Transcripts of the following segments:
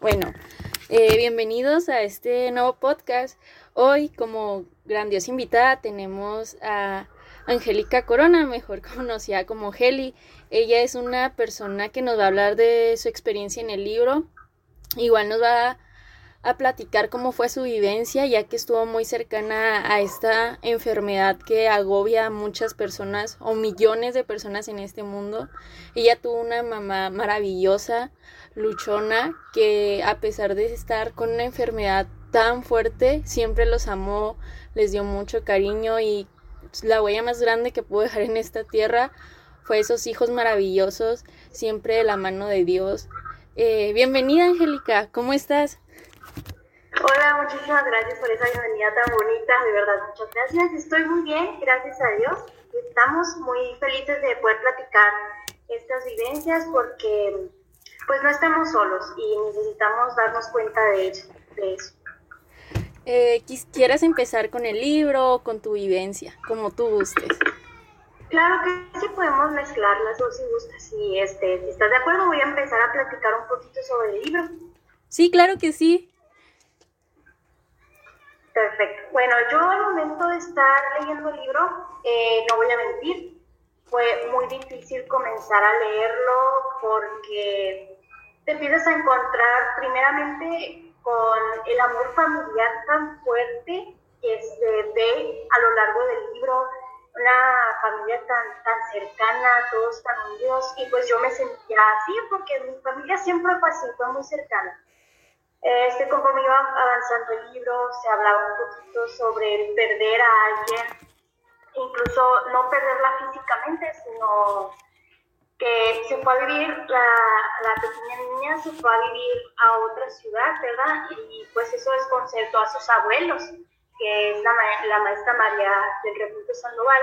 Bueno, eh, bienvenidos a este nuevo podcast. Hoy, como grandiosa invitada, tenemos a Angélica Corona, mejor conocida como Heli. Ella es una persona que nos va a hablar de su experiencia en el libro. Igual nos va a platicar cómo fue su vivencia, ya que estuvo muy cercana a esta enfermedad que agobia a muchas personas o millones de personas en este mundo. Ella tuvo una mamá maravillosa, luchona, que a pesar de estar con una enfermedad tan fuerte, siempre los amó, les dio mucho cariño y la huella más grande que pudo dejar en esta tierra fue esos hijos maravillosos, siempre de la mano de Dios. Eh, bienvenida, Angélica, ¿cómo estás? Hola, muchísimas gracias por esa bienvenida tan bonita, de verdad, muchas gracias. Estoy muy bien, gracias a Dios. Estamos muy felices de poder platicar estas vivencias porque pues no estamos solos y necesitamos darnos cuenta de, eso. Eh, ¿Quisieras empezar con el libro o con tu vivencia, como tú gustes? Claro que sí podemos mezclar las dos si gustas. Y este, si estás de acuerdo, voy a empezar a platicar un poquito sobre el libro. Sí, claro que sí. Perfecto. Bueno, yo al momento de estar leyendo el libro, eh, no voy a mentir, fue muy difícil comenzar a leerlo porque te empiezas a encontrar primeramente con el amor familiar tan fuerte que se ve a lo largo del libro, una familia tan, tan cercana, todos tan unidos, y pues yo me sentía así porque mi familia siempre fue así, fue muy cercana. Este, conforme iba avanzando el libro, se hablaba un poquito sobre perder a alguien, incluso no perderla físicamente, sino que se fue a vivir, la, la, pequeña niña se fue a vivir a otra ciudad, ¿verdad? Y pues eso es concepto a sus abuelos, que es la, la maestra María del Refugio Sandoval.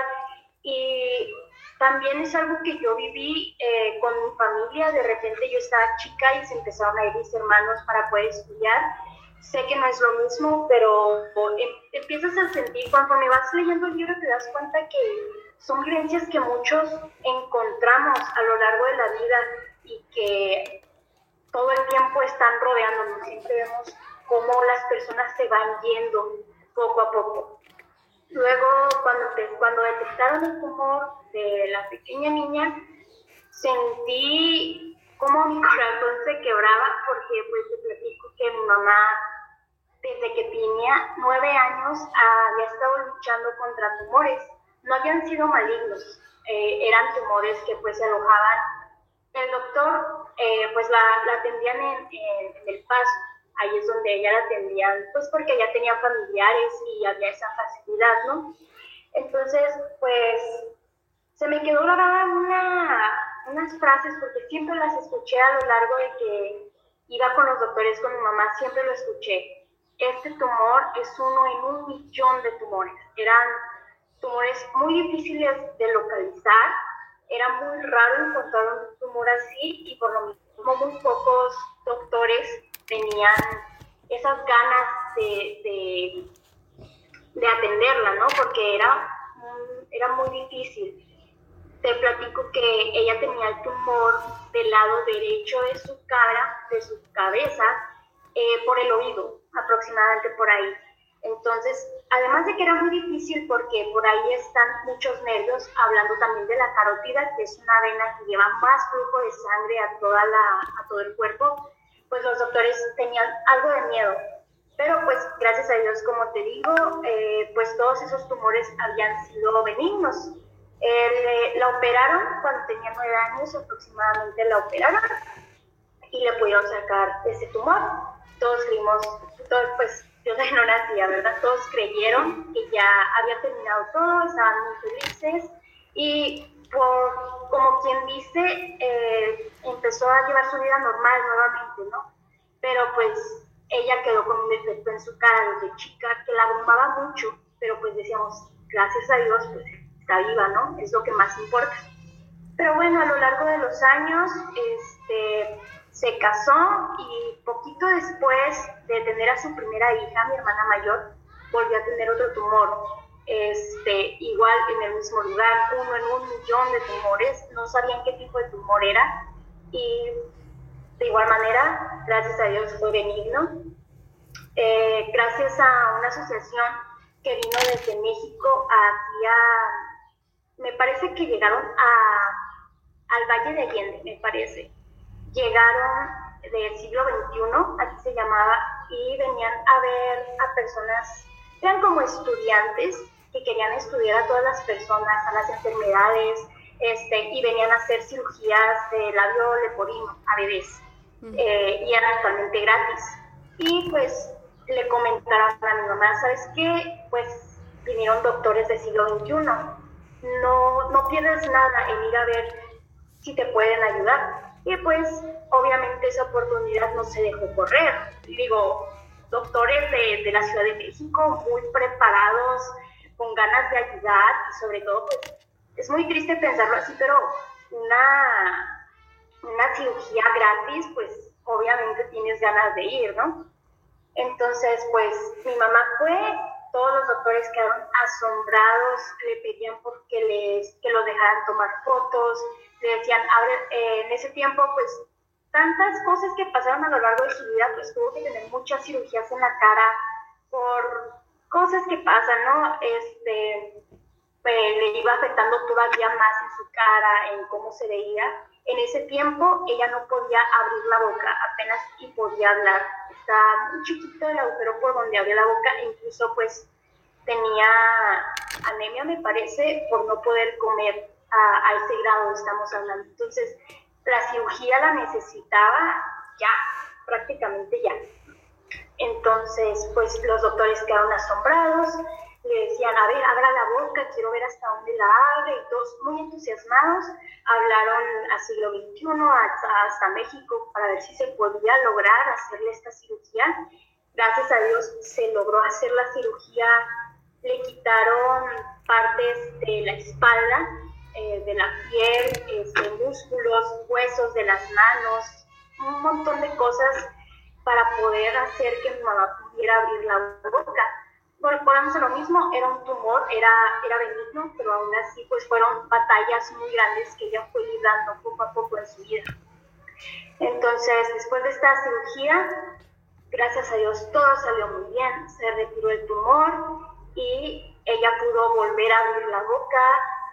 Y también es algo que yo viví eh, con mi familia. De repente yo estaba chica y se empezaron a ir mis hermanos para poder estudiar. Sé que no es lo mismo, pero em, empiezas a sentir, cuando me vas leyendo el libro, te das cuenta que son vivencias que muchos encontramos a lo largo de la vida y que todo el tiempo están rodeándonos. Siempre vemos cómo las personas se van yendo poco a poco. Luego, cuando, cuando detectaron el tumor de la pequeña niña, sentí como mi corazón se quebraba porque pues te platico que mi mamá desde que tenía nueve años había estado luchando contra tumores. No habían sido malignos, eh, eran tumores que pues se alojaban. El doctor eh, pues la, la atendían en, el paso ahí es donde ella la atendían, pues porque ella tenía familiares y había esa facilidad, ¿no? Entonces, pues se me quedó grabada una, unas frases porque siempre las escuché a lo largo de que iba con los doctores con mi mamá, siempre lo escuché. Este tumor es uno en un millón de tumores. Eran tumores muy difíciles de localizar, era muy raro encontrar un tumor así y por lo mismo muy pocos doctores tenían esas ganas de, de, atenderla, ¿no? Porque era, era muy difícil. Te platico que ella tenía el tumor del lado derecho de su cara, de su cabeza, eh, por el oído, aproximadamente por ahí. Entonces, además de que era muy difícil porque por ahí están muchos nervios, hablando también de la carótida, que es una vena que lleva más flujo de sangre a, toda la, a todo el cuerpo, pues los doctores tenían algo de miedo. Pero pues gracias a Dios, como te digo, eh, pues todos esos tumores habían sido benignos. Eh, la operaron cuando tenía nueve años aproximadamente, la operaron y le pudieron sacar ese tumor. Todos creímos, todos, pues yo no nacía, ¿verdad? Todos creyeron que ya había terminado todo, estaban muy felices y como quien dice, eh, empezó a llevar su vida normal nuevamente, ¿no? Pero pues ella quedó con un defecto en su cara desde chica que la abrumaba mucho, pero pues decíamos, gracias a Dios, pues está viva, ¿no? Es lo que más importa. Pero bueno, a lo largo de los años, este, se casó y poquito después de tener a su primera hija, mi hermana mayor, volvió a tener otro tumor este, igual en el mismo lugar, uno en un millón de tumores, no sabían qué tipo de tumor era y de igual manera, gracias a Dios fue benigno. Eh, gracias a una asociación que vino desde México aquí me parece que llegaron a, al Valle de Allende, me parece. Llegaron del siglo XXI, así se llamaba, y venían a ver a personas, eran como estudiantes que querían estudiar a todas las personas, a las enfermedades, este, y venían a hacer cirugías de labio leporino a bebés, eh, y eran totalmente gratis. Y pues le comentaron a mi mamá, ¿sabes qué? Pues vinieron doctores del siglo XXI, no, no pierdes nada en ir a ver si te pueden ayudar. Pues obviamente esa oportunidad no se dejó correr. Digo, doctores de, de la Ciudad de México muy preparados, con ganas de ayudar y sobre todo pues es muy triste pensarlo así, pero una, una cirugía gratis pues obviamente tienes ganas de ir, ¿no? Entonces pues mi mamá fue, todos los doctores quedaron asombrados, le pedían porque les, que los dejaran tomar fotos, le decían, eh, en ese tiempo, pues, tantas cosas que pasaron a lo largo de su vida, pues tuvo que tener muchas cirugías en la cara por cosas que pasan, ¿no? Este, pues, le iba afectando todavía más en su cara, en cómo se veía. En ese tiempo ella no podía abrir la boca, apenas y podía hablar. Estaba muy chiquito el agujero por donde abría la boca, e incluso pues tenía anemia, me parece, por no poder comer a, ese grado estamos hablando. Entonces, la cirugía la necesitaba ya, prácticamente ya. Entonces, pues los doctores quedaron asombrados, le decían, a ver, abra la boca, quiero ver hasta dónde la abre, y todos muy entusiasmados, hablaron a siglo XXI, hasta, México, para ver si se podía lograr hacerle esta cirugía. Gracias a Dios se logró hacer la cirugía, le quitaron partes de la espalda, eh, de la piel, este, músculos, huesos de las manos, un montón de cosas para poder hacer que mi mamá pudiera abrir la boca. Podemos hacer lo mismo, era un tumor, era, era benigno, pero aún así pues fueron batallas muy grandes que ella fue librando poco a poco en su vida. Entonces, después de esta cirugía, gracias a Dios todo salió muy bien, se retiró el tumor y ella pudo volver a abrir la boca,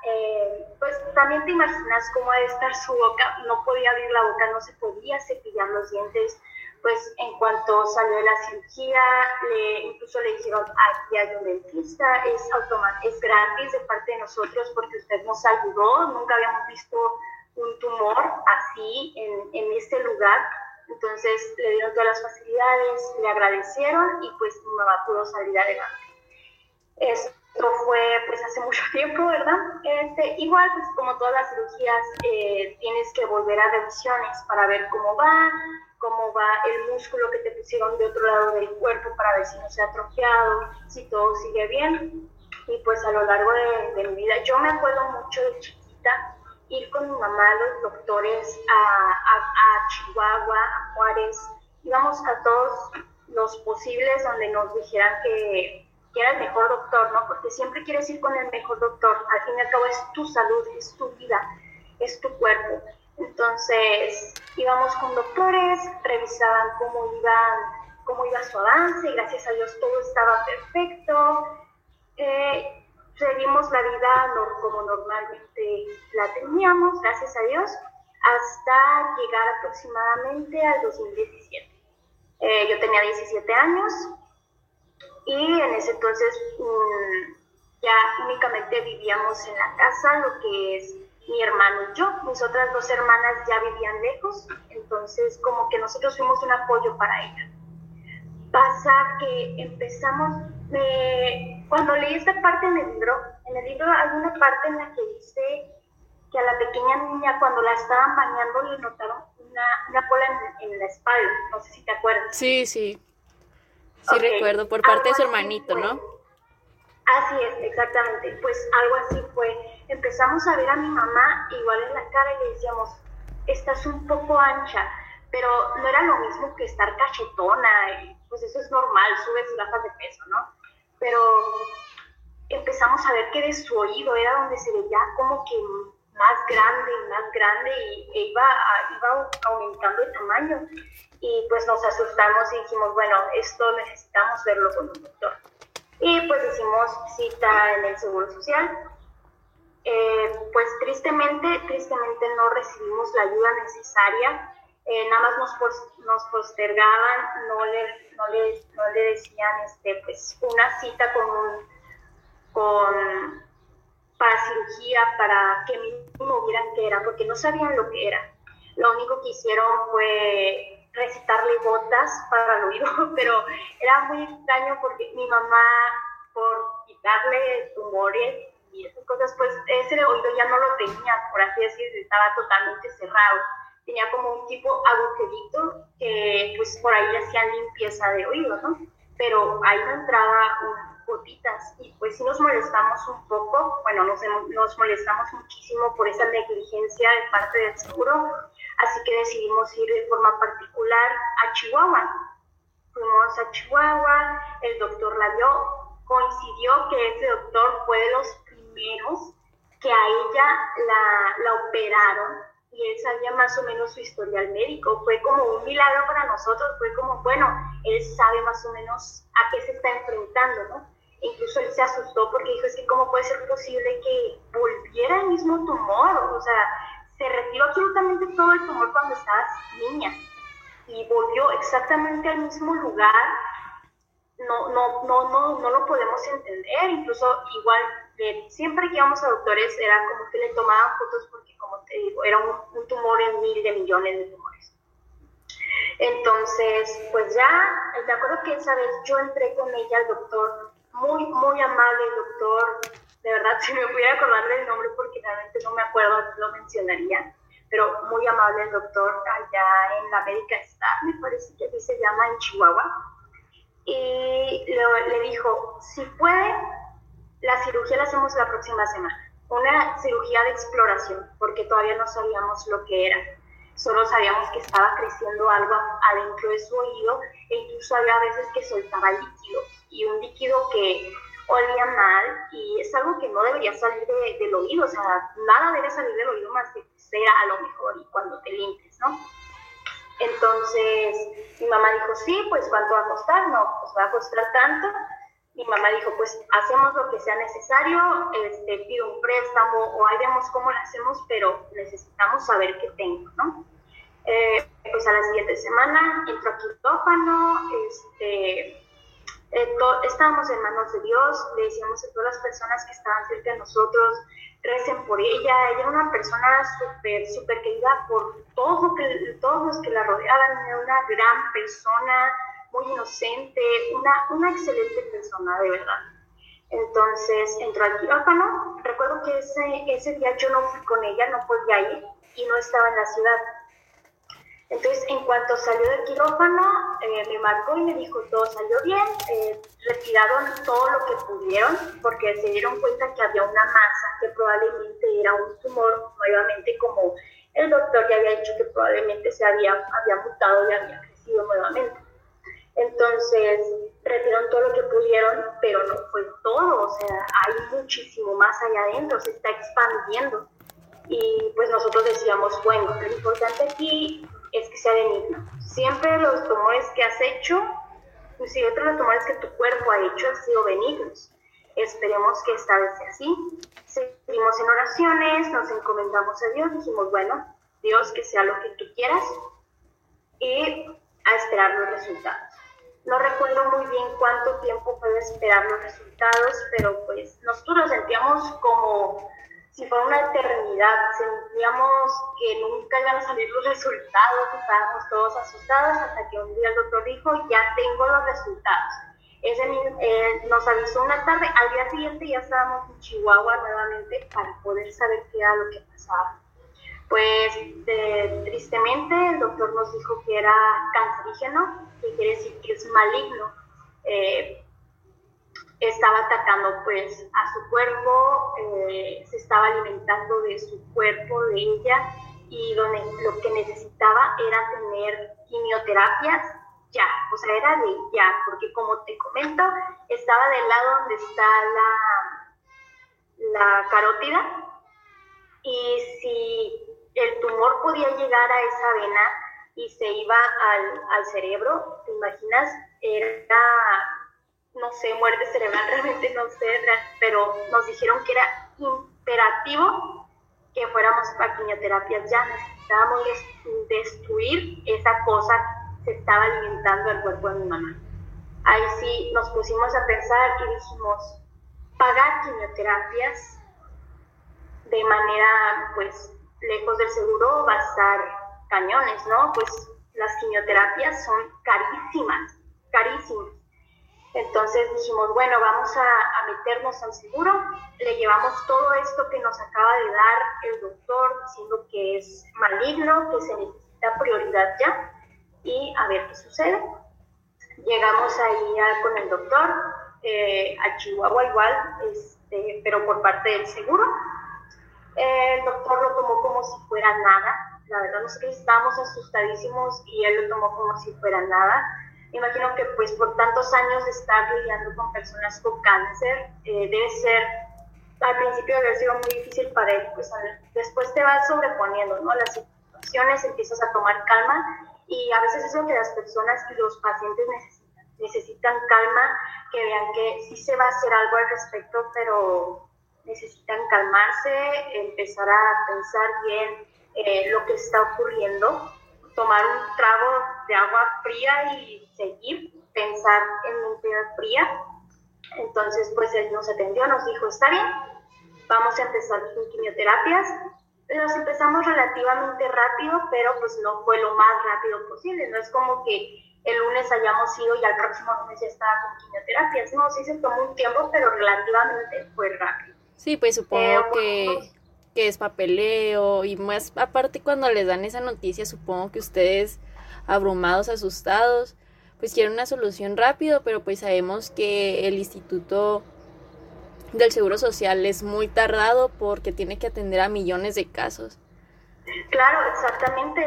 eh, pues también te imaginas cómo debe estar su boca, no podía abrir la boca, no se podía cepillar los dientes, pues en cuanto salió de la cirugía, le, incluso le dijeron, aquí hay un dentista, es, es gratis de parte de nosotros porque usted nos ayudó, nunca habíamos visto un tumor así en, en este lugar, entonces le dieron todas las facilidades, le agradecieron y pues mi mamá pudo salir adelante. Es, esto fue pues hace mucho tiempo, ¿verdad? Este, igual, pues como todas las cirugías, eh, tienes que volver a revisiones para ver cómo va, cómo va el músculo que te pusieron de otro lado del cuerpo para ver si no se ha atrofiado, si todo sigue bien. Y pues a lo largo de, mi vida, yo me acuerdo mucho de chiquita ir con mi mamá a los doctores a, a Chihuahua, a Juárez, íbamos a todos los posibles donde nos dijeran que que era el mejor doctor, ¿no? Porque siempre quieres ir con el mejor doctor. Al fin y al cabo es tu salud, es tu vida, es tu cuerpo. Entonces íbamos con doctores, revisaban cómo iba, cómo iba su avance y gracias a Dios todo estaba perfecto. Eh, seguimos la vida como normalmente la teníamos, gracias a Dios, hasta llegar aproximadamente al 2017. Eh, yo tenía 17 años, y en ese entonces mm, ya únicamente vivíamos en la casa, lo que es mi hermano y yo. Mis otras dos hermanas ya vivían lejos, entonces como que nosotros fuimos un apoyo para ella. Pasa que empezamos, cuando leí esta parte en el libro, en el libro hay una parte en la que dice que a la pequeña niña cuando la estaban bañando le notaron una, una cola en, en la espalda, no sé si te acuerdas. Sí, sí. Sí, recuerdo, por parte de su hermanito, ¿no? Así es, exactamente. Pues algo así fue. Empezamos a ver a mi mamá igual en la cara y le decíamos, estás un poco ancha, pero no era lo mismo que estar cachetona, y pues eso es normal, subes y bajas de peso, ¿no? Pero empezamos a ver que de su oído era donde se veía como que más grande y más grande y e iba, iba aumentando el tamaño. Y pues nos asustamos y dijimos, bueno, esto necesitamos verlo con un doctor. Y pues hicimos cita en el Seguro Social. Eh, pues tristemente, tristemente no recibimos la ayuda necesaria. Eh, nada más nos, nos postergaban, no le, no le, no le decían este, pues, una cita con un, con para cirugía, para que mismo vieran qué era, porque no sabían lo que era. Lo único que hicieron fue recitarle gotas para el oído, pero era muy extraño porque mi mamá, por quitarle tumores y esas cosas, pues ese oído ya no lo tenía, por así decirlo, estaba totalmente cerrado. Tenía como un tipo agujerito que pues por ahí hacían limpieza de oído, ¿no? Pero ahí no entraba un gotitas y pues si nos molestamos un poco, bueno, nos, nos molestamos muchísimo por esa negligencia de parte del seguro, así que decidimos ir de forma particular a Chihuahua. Fuimos a Chihuahua, el doctor la vio, coincidió que ese doctor fue de los primeros que a ella la, la operaron y él sabía más o menos su historial médico. Fue como un milagro para nosotros, fue como, bueno, él sabe más o menos a qué se está enfrentando, ¿no? incluso él se asustó porque dijo, es que cómo puede ser posible que volviera el mismo tumor, o sea, se retiró absolutamente todo el tumor cuando estabas niña y volvió exactamente al mismo lugar, no, no, no, no, no lo podemos entender, incluso igual siempre que íbamos a doctores era como que le tomaban fotos porque como te digo, era un, un tumor en mil de millones de tumores. Entonces, pues ya, me acuerdo que esa vez yo entré con ella al doctor muy, muy amable doctor. De verdad, si me pudiera acordar del nombre porque realmente no me acuerdo, lo mencionaría. Pero muy amable el doctor allá en la América Star, me parece que así se llama, en Chihuahua. Y le, le dijo, si puede, la cirugía la hacemos la próxima semana. Una cirugía de exploración, porque todavía no sabíamos lo que era. Solo sabíamos que estaba creciendo algo adentro de su oído e incluso había veces que soltaba líquido y un líquido que olía mal y es algo que no debería salir del oído, o sea, nada debe salir del oído más que cera a lo mejor y cuando te limpies, ¿no? Entonces mi mamá dijo, sí, pues ¿cuánto va a costar? No, pues va a costar tanto. Mi mamá dijo, pues hacemos lo que sea necesario, este, pido un préstamo o ahí vemos cómo lo hacemos, pero necesitamos saber qué tengo, ¿no? Eh, pues a la siguiente semana entro a quirófano, este, eh, estábamos en manos de Dios, le decíamos a todas las personas que estaban cerca de nosotros, recen por ella, ella era una persona súper, súper querida por todo que, todos los que la rodeaban, era una gran persona, muy inocente, una, una excelente persona, de verdad. Entonces entró al quirófano, recuerdo que ese, ese día yo no fui con ella, no podía ir y no estaba en la ciudad entonces, en cuanto salió del quirófano, eh, me marcó y me dijo, todo salió bien, eh, retiraron todo lo que pudieron porque se dieron cuenta que había una masa que probablemente era un tumor, nuevamente como el doctor ya había dicho que probablemente se había, había mutado y había crecido nuevamente. Entonces, retiraron todo lo que pudieron, pero no fue todo, o sea, hay muchísimo más allá adentro, se está expandiendo. Y pues nosotros decíamos, bueno, lo importante aquí es que sea benigno. Siempre los tumores que has hecho, inclusive otros los tumores que tu cuerpo ha hecho, han sido benignos. Esperemos que esta vez sea así. Seguimos en oraciones, nos encomendamos a Dios, dijimos, bueno, Dios, que sea lo que tú quieras, y a esperar los resultados. No recuerdo muy bien cuánto tiempo fue de esperar los resultados, pero pues nosotros lo sentíamos como si fue una eternidad. Sentíamos que nunca iban a salir los resultados, estábamos todos asustados hasta que un día el doctor dijo, ya tengo los resultados. Ese, eh, nos avisó una tarde, al día siguiente ya estábamos en Chihuahua nuevamente para poder saber qué era lo que pasaba. Pues tristemente el doctor nos dijo que era cancerígeno, que quiere decir que es maligno. Eh, estaba atacando pues a su cuerpo, eh, se estaba alimentando de su cuerpo, de ella, y donde, lo que necesitaba era tener quimioterapias ya, o sea, era de ya, porque como te comento, estaba del lado donde está la, la carótida y si el tumor podía llegar a esa vena y se iba al, al cerebro, ¿te imaginas? Era, no sé, muerte cerebral, realmente no sé, pero nos dijeron que era imperativo que fuéramos a quimioterapias ya, necesitábamos destruir esa cosa que se estaba alimentando el cuerpo de mi mamá. Ahí sí nos pusimos a pensar y dijimos, pagar quimioterapias de manera pues lejos del seguro va a estar cañones, ¿no? Pues las quimioterapias son carísimas, carísimas. Entonces dijimos, bueno, vamos a, meternos al seguro, le llevamos todo esto que nos acaba de dar el doctor diciendo que es maligno, que se necesita prioridad ya, y a ver qué sucede. Llegamos ahí con el doctor, eh, a Chihuahua igual, este, pero por parte del seguro. el doctor lo tomó como si fuera nada. La verdad, nosotros estábamos asustadísimos y él lo tomó como si fuera nada imagino que pues por tantos años de estar lidiando con personas con cáncer, eh, debe ser, al principio debe sido muy difícil para él, pues después te vas sobreponiendo, ¿no? Las situaciones, empiezas a tomar calma y a veces es lo que las personas y los pacientes necesitan. Necesitan calma, que vean que sí se va a hacer algo al respecto, pero necesitan calmarse, empezar a pensar bien eh, lo que está ocurriendo tomar un trago de agua fría y seguir, pensar en mente fría. Entonces, pues él nos atendió, nos dijo, está bien, vamos a empezar con quimioterapias. Nos empezamos relativamente rápido, pero pues no fue lo más rápido posible. No es como que el lunes hayamos ido y al próximo lunes ya estaba con quimioterapias. No, sí se tomó un tiempo, pero relativamente fue rápido. Sí, pues supongo eh, que que es papeleo y más aparte cuando les dan esa noticia supongo que ustedes abrumados, asustados, pues quieren una solución rápido, pero pues sabemos que el Instituto del Seguro Social es muy tardado porque tiene que atender a millones de casos. Claro, exactamente.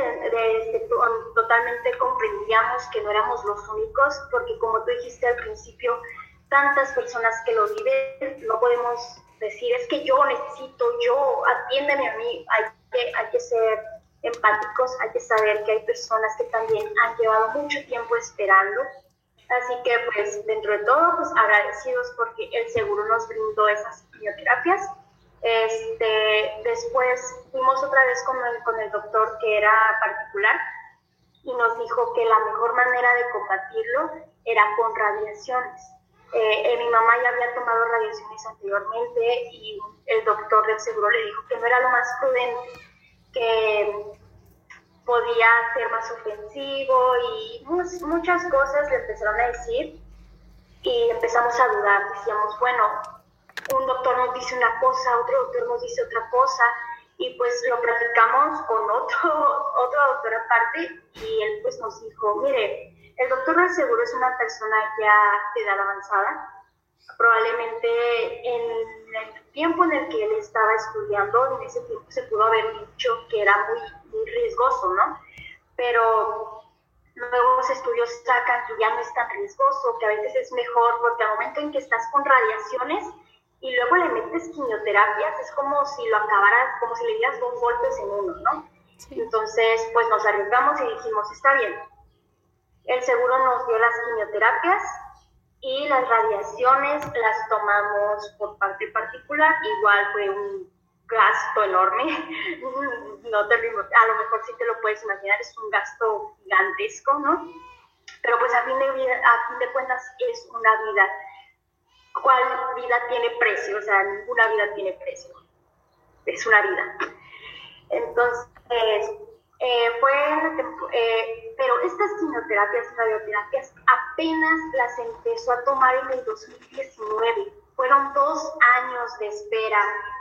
totalmente comprendíamos que no éramos los únicos, porque como tú dijiste al principio, tantas personas que lo viven, no podemos decir, es que yo necesito, yo, atiéndeme a mí, hay que, hay que ser empáticos, hay que saber que hay personas que también han llevado mucho tiempo esperando. Así que, pues, dentro de todo, pues, agradecidos porque el seguro nos brindó esas quimioterapias. Este, después fuimos otra vez con el, con el doctor que era particular y nos dijo que la mejor manera de combatirlo era con radiaciones eh, mi mamá ya había tomado radiaciones anteriormente y el doctor del seguro le dijo que no era lo más prudente, que podía ser más ofensivo y muchas cosas le empezaron a decir y empezamos a dudar. Decíamos, bueno, un doctor nos dice una cosa, otro doctor nos dice otra cosa y pues lo platicamos con otro, otro doctor aparte y él pues nos dijo, mire, el doctor del seguro es una persona ya de edad avanzada. Probablemente en el tiempo en el que él estaba estudiando, en ese tiempo se pudo haber dicho que era muy, riesgoso, ¿no? Pero luego los estudios sacan que ya no es tan riesgoso, que a veces es mejor, porque al momento en que estás con radiaciones y luego le metes quimioterapias, es como si lo acabaras, como si le dieras dos golpes en uno, ¿no? Entonces, pues nos arriesgamos y dijimos, está bien, el seguro nos dio las quimioterapias y las radiaciones las tomamos por parte particular. Igual fue un gasto enorme. No te, a lo mejor sí te lo puedes imaginar, es un gasto gigantesco, ¿no? Pero pues a fin de, a fin de cuentas es una vida. ¿Cuál vida tiene precio? O sea, ninguna vida tiene precio. Es una vida. Entonces, eh, eh, pero estas quimioterapias y radioterapias apenas las empezó a tomar en el 2019. Fueron dos años de espera,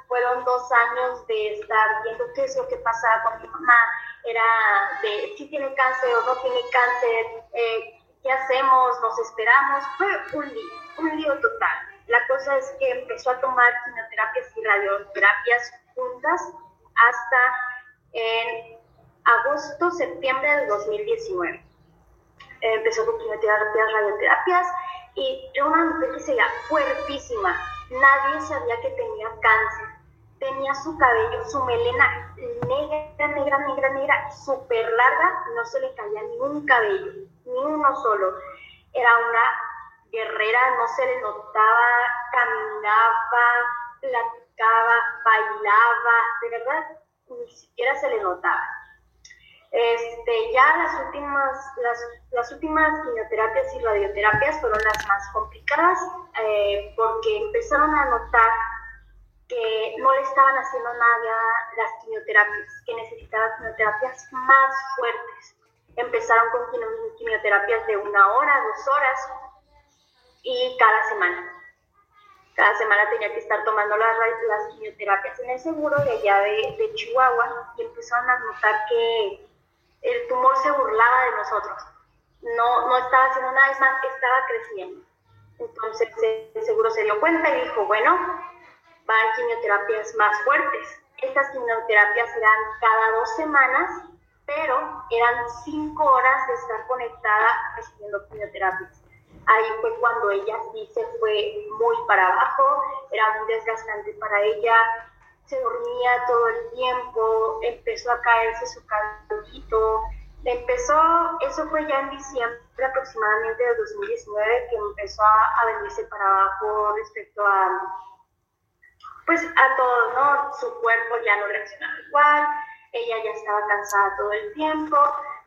fueron dos años de estar viendo qué es lo que pasaba con mi mamá. Era de si tiene cáncer o no tiene cáncer, eh, qué hacemos, nos esperamos. Fue un lío, un lío total. La cosa es que empezó a tomar quimioterapias y radioterapias juntas hasta en agosto, septiembre del 2019. empezó con quimioterapias, radioterapias y era una mujer que se fuertísima. Nadie sabía que tenía cáncer. tenía su cabello, su melena negra, negra, negra, negra, súper larga, no se le caía ni un cabello, ni uno solo. Era una guerrera, no se le notaba, caminaba, platicaba, bailaba, de verdad, ni siquiera se le notaba. Este, ya las últimas, las, las últimas quimioterapias y radioterapias fueron las más complicadas eh, porque empezaron a notar que no le estaban haciendo nada las quimioterapias, que necesitaba quimioterapias más fuertes. Empezaron con quimioterapias de una hora, dos horas y cada semana. Cada semana tenía que estar tomando las, las quimioterapias en el seguro de allá de, de Chihuahua y empezaron a notar que el tumor se burlaba de nosotros. No, no estaba haciendo nada, es más, estaba creciendo. Entonces el seguro se dio cuenta y dijo, bueno, van quimioterapias más fuertes. Estas quimioterapias eran cada dos semanas, pero eran cinco horas de estar conectada recibiendo quimioterapias. Ahí fue cuando ella sí se fue muy para abajo, era muy desgastante para ella, se dormía todo el tiempo, empezó a caerse su cabellito, empezó, eso fue ya en diciembre aproximadamente de 2019 que empezó a, venirse para abajo respecto a pues a todo, ¿no? Su cuerpo ya no reaccionaba igual, ella ya estaba cansada todo el tiempo,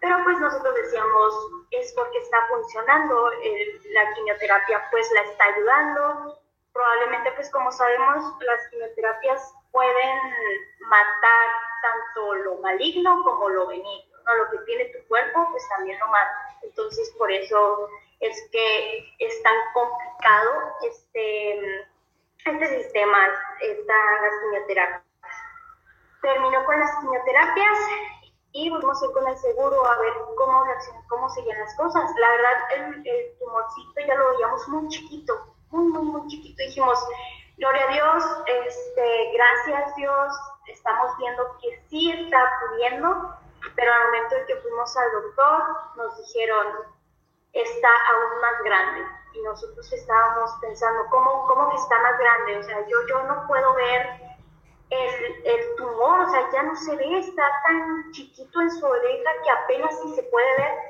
pero pues nosotros decíamos, es porque está funcionando, la quimioterapia pues la está ayudando, probablemente pues como sabemos las quimioterapias pueden matar tanto lo maligno como lo benigno, ¿no? Lo que tiene tu cuerpo pues también lo mata, entonces por eso es que es tan complicado este este sistema, están las quimioterapias. Terminó con las quimioterapias y volvimos a ir con el seguro a ver cómo cómo seguían las cosas. La verdad, el, tumorcito ya lo veíamos muy chiquito, muy, muy, muy chiquito. Dijimos, gloria a Dios, este, gracias Dios, estamos viendo que sí está pudiendo, pero al momento en que fuimos al doctor nos dijeron, está aún más grande y nosotros estábamos pensando, ¿cómo, cómo que está más grande? O sea, yo, yo no puedo ver el, el, tumor, o sea, ya no se ve, está tan chiquito en su oreja que apenas sí se puede ver.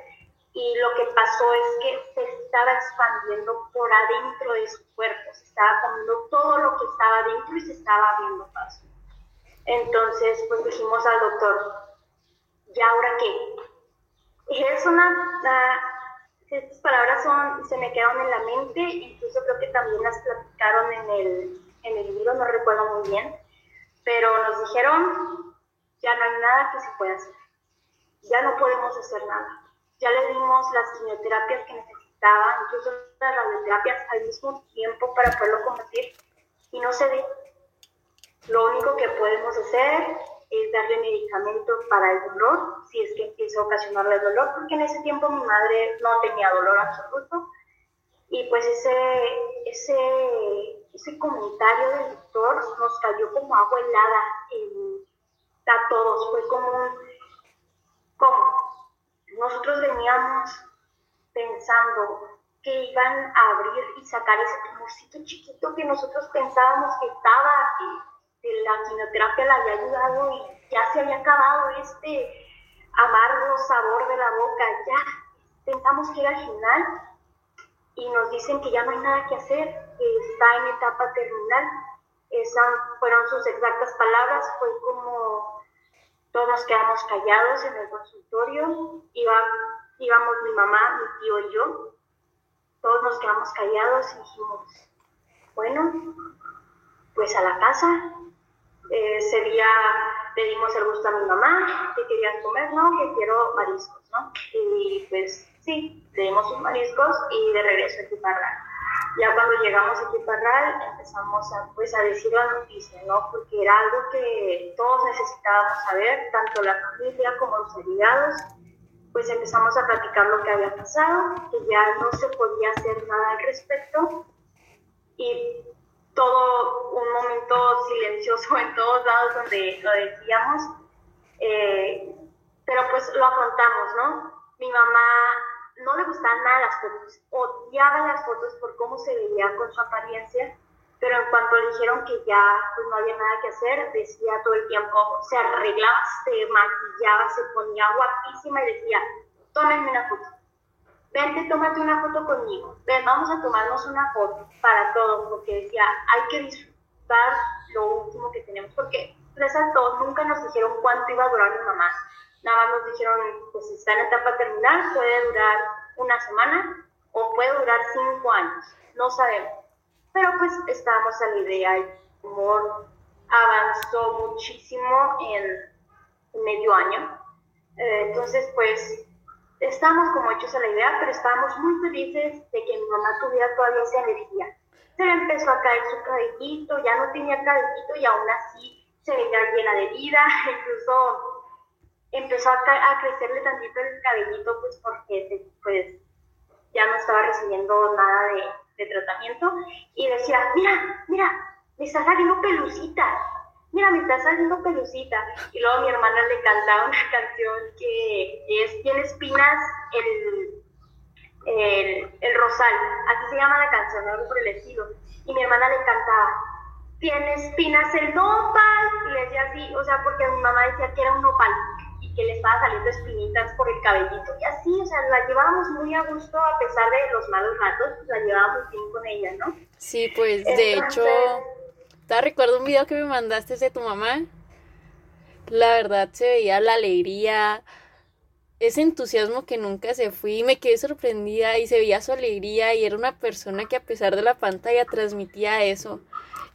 Y lo que pasó es que se estaba expandiendo por adentro de su cuerpo, se estaba comiendo todo lo que estaba adentro y se estaba abriendo paso. Entonces, pues dijimos al doctor, ¿y ahora qué? Es una, estas palabras son, se me quedaron en la mente, incluso creo que también las platicaron en el, en el libro, no recuerdo muy bien, pero nos dijeron, ya no hay nada que se pueda hacer, ya no podemos hacer nada, ya le dimos las quimioterapias que necesitaba, incluso las radioterapias al mismo tiempo para poderlo combatir y no se ve. Lo único que podemos hacer es darle medicamento para el dolor, si es que empieza a ocasionarle dolor, porque en ese tiempo mi madre no tenía dolor absoluto. Y pues ese, ese, ese comentario del doctor nos cayó como agua helada a todos. Fue como un, ¿cómo? Nosotros veníamos pensando que iban a abrir y sacar ese tumorcito chiquito que nosotros pensábamos que estaba la quimioterapia la había ayudado y ya se había acabado este amargo sabor de la boca, ya pensamos que era final y nos dicen que ya no hay nada que hacer, que está en etapa terminal. Esas fueron sus exactas palabras, fue como todos nos quedamos callados en el consultorio, Iba, íbamos mi mamá, mi tío y yo, todos nos quedamos callados y dijimos, bueno, pues a la casa, eh, ese día le dimos el gusto a mi mamá, que querías comer, ¿no? Que quiero mariscos, ¿no? Y pues sí, le dimos sus mariscos y de regreso a Equiparral. Ya cuando llegamos a Equiparral empezamos a, pues, a decir la noticia, ¿no? Porque era algo que todos necesitábamos saber, tanto la familia como los allegados. Pues empezamos a platicar lo que había pasado, que ya no se podía hacer nada al respecto. Y todo un momento silencioso en todos lados donde lo decíamos, eh, pero pues lo afrontamos, ¿no? Mi mamá nada las fotos, odiaba las fotos por cómo se veía con su apariencia pero en cuanto le dijeron que ya pues, no había nada que hacer, decía todo el tiempo, se arreglaba, se maquillaba, se ponía guapísima y decía, tómenme una foto. Vente, tómate una foto conmigo. Ven, vamos a tomarnos una foto para todo, porque decía, hay que disfrutar lo último que tenemos, porque resaltó, nunca nos dijeron cuánto iba a durar mi mamá. Nada más nos dijeron, pues está en etapa terminal, puede durar una semana o puede durar cinco años, no sabemos pero pues estábamos a la idea, el humor avanzó muchísimo en, medio año. Eh, entonces, pues estábamos como hechos a la idea, pero estábamos muy felices de que mi mamá tuviera todavía esa energía. Se le empezó a caer su cabellito, ya no tenía cabellito y aún así se veía llena de vida, incluso empezó a, a crecerle tantito el cabellito, pues porque pues ya no estaba recibiendo nada de, de tratamiento. Y decía, mira, mira, me está saliendo pelucita, mira, me está saliendo pelucita. Y luego mi hermana le cantaba una canción que es, tiene espinas el, el, el, rosal, así se llama la canción, algo por el estilo. Y mi hermana le cantaba, tiene espinas el nopal, y le decía así, o sea, porque mi mamá decía que era un nopal que le estaba saliendo espinitas por el cabellito. Y así, o sea, la llevábamos muy a gusto a pesar de los malos ratos, pues la llevábamos bien con ella, ¿no? Sí, pues de hecho, te recuerdo un video que me mandaste de tu mamá. La verdad se veía la alegría, ese entusiasmo que nunca se fue y me quedé sorprendida y se veía su alegría y era una persona que a pesar de la pantalla transmitía eso.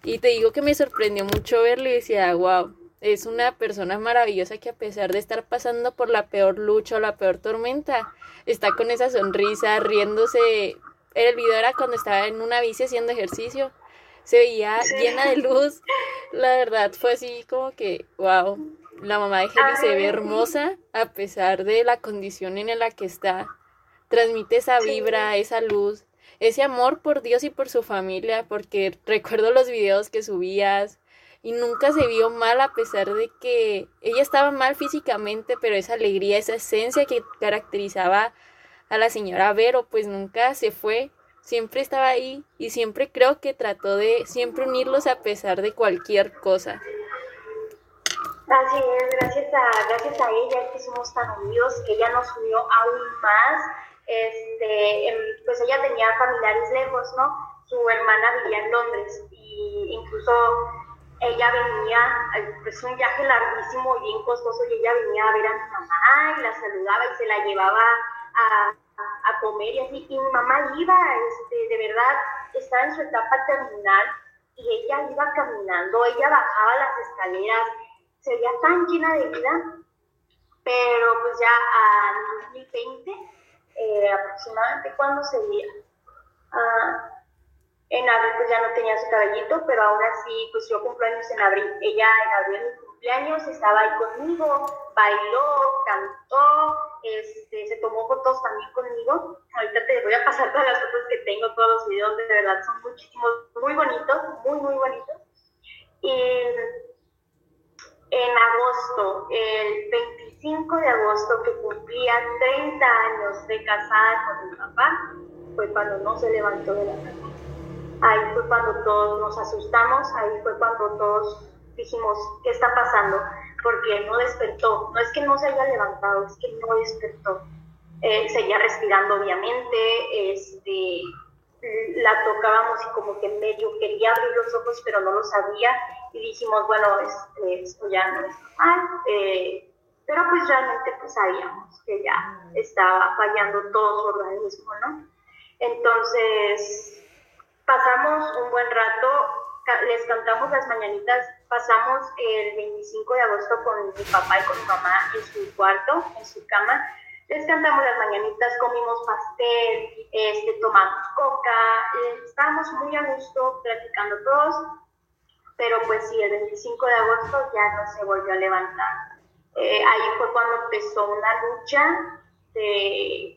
Y te digo que me sorprendió mucho verlo y decía, wow, es una persona maravillosa que a pesar de estar pasando por la peor lucha o la peor tormenta, está con esa sonrisa, riéndose. El video era cuando estaba en una bici haciendo ejercicio. Se veía llena de luz. La verdad fue así como que, wow, la mamá de Heli se ve hermosa a pesar de la condición en la que está. Transmite esa vibra, esa luz, ese amor por Dios y por su familia, porque recuerdo los videos que subías, y nunca se vio mal a pesar de que ella estaba mal físicamente, pero esa alegría, esa esencia que caracterizaba a la señora Vero, pues nunca se fue, siempre estaba ahí y siempre creo que trató de siempre unirlos a pesar de cualquier cosa. Así es, gracias a, gracias a ella que somos tan unidos, que ella nos unió aún más. Este, em, pues ella tenía familiares lejos, ¿no? Su hermana vivía en Londres y incluso ella venía, pues un viaje larguísimo y bien costoso, y ella venía a ver a mi mamá y la saludaba y se la llevaba a, a, comer y así. Y mi mamá iba, este, de verdad, estaba en su etapa terminal y ella iba caminando, ella bajaba las escaleras, se veía tan llena de vida, pero pues ya en 2020, eh, aproximadamente cuando se veía, ah, en abril pues ya no tenía su cabellito, pero aún así pues yo cumpleaños en abril. Ella en abril mi cumpleaños estaba ahí conmigo, bailó, cantó, este, se tomó fotos también conmigo. Ahorita te voy a pasar todas las fotos que tengo, todos los videos, de verdad son muchísimos, muy bonitos, muy, muy bonitos. Y en agosto, el 25 de agosto, que cumplía 30 años de casada con mi papá, fue cuando no se levantó de la cama Ahí fue cuando todos nos asustamos, ahí fue cuando todos dijimos, ¿qué está pasando? Porque no despertó, no es que no se haya levantado, es que no despertó. Eh, seguía respirando obviamente, este, la tocábamos y como que medio quería abrir los ojos, pero no lo sabía y dijimos, bueno, este, esto ya no es normal, eh, pero pues realmente pues sabíamos que ya estaba fallando todo su organismo, ¿no? Entonces, pasamos un buen rato, les cantamos las mañanitas, pasamos el 25 de agosto con mi papá y con mi mamá en su cuarto, en su cama, les cantamos las mañanitas, comimos pastel, este, tomamos coca, eh, estábamos muy a gusto platicando todos, pero pues sí, el 25 de agosto ya no se volvió a levantar. Eh, ahí fue cuando empezó una lucha de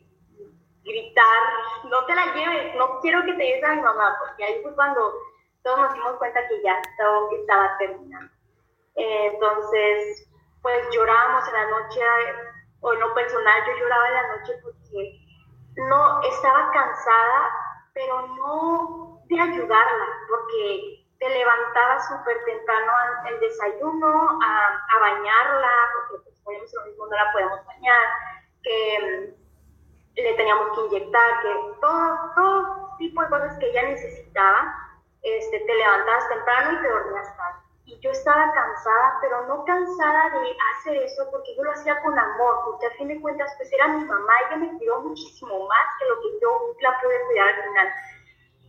gritar, no te la lleves, no quiero que te des a mi mamá, porque ahí fue cuando todos nos dimos cuenta que ya todo estaba terminando. entonces, pues llorábamos en la noche, o en lo personal yo lloraba en la noche porque no estaba cansada, pero no de ayudarla, porque te levantaba súper temprano al desayuno, a, bañarla, porque pues mismo, no la podemos bañar, que le teníamos que inyectar, que todo, todo tipo de cosas que ella necesitaba, este, te levantabas temprano y te dormías tarde. Y yo estaba cansada, pero no cansada de hacer eso porque yo lo hacía con amor, porque a fin de cuentas pues era mi mamá, ella me cuidó muchísimo más que lo que yo la pude cuidar al final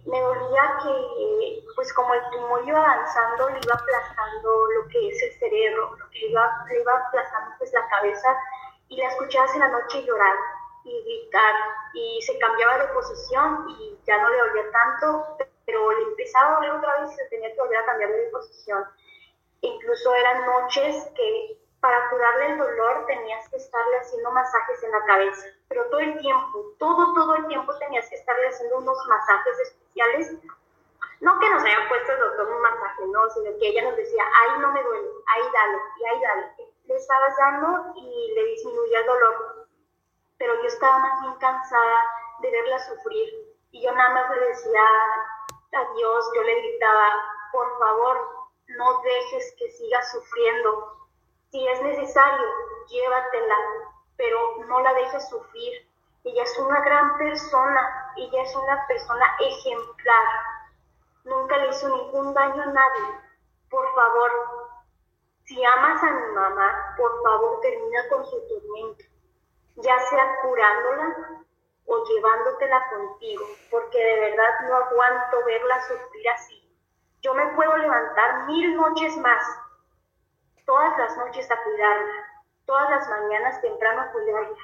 me dolía que, pues como el tumor iba avanzando, le iba aplastando lo que es el cerebro, lo que le iba, le iba aplastando pues la cabeza y la escuchabas en la noche llorar y gritar y se cambiaba de posición y ya no le dolía tanto, pero le empezaba a doler otra vez y se tenía que volver a cambiar de posición. Incluso eran noches que para curarle el dolor tenías que estarle haciendo masajes en la cabeza, pero todo el tiempo, todo, todo el tiempo tenías que estarle haciendo unos masajes especiales. No que nos haya puesto el doctor un masaje, no, sino que ella nos decía, ahí no me duele, ahí dale, y ahí dale. Le estabas dando y le disminuía el dolor. Pero yo estaba más bien cansada de verla sufrir. Y yo nada más le decía adiós, yo le gritaba, por favor, no dejes que siga sufriendo si es necesario, llévatela, pero no la dejes sufrir. Ella es una gran persona, ella es una persona ejemplar. Nunca le hizo ningún daño a nadie. Por favor, si amas a mi mamá, por favor termina con su tormento, ya sea curándola o llevándotela contigo, porque de verdad no aguanto verla sufrir así. Yo me puedo levantar mil noches más, todas las noches a cuidarla, todas las mañanas temprano a cuidarla.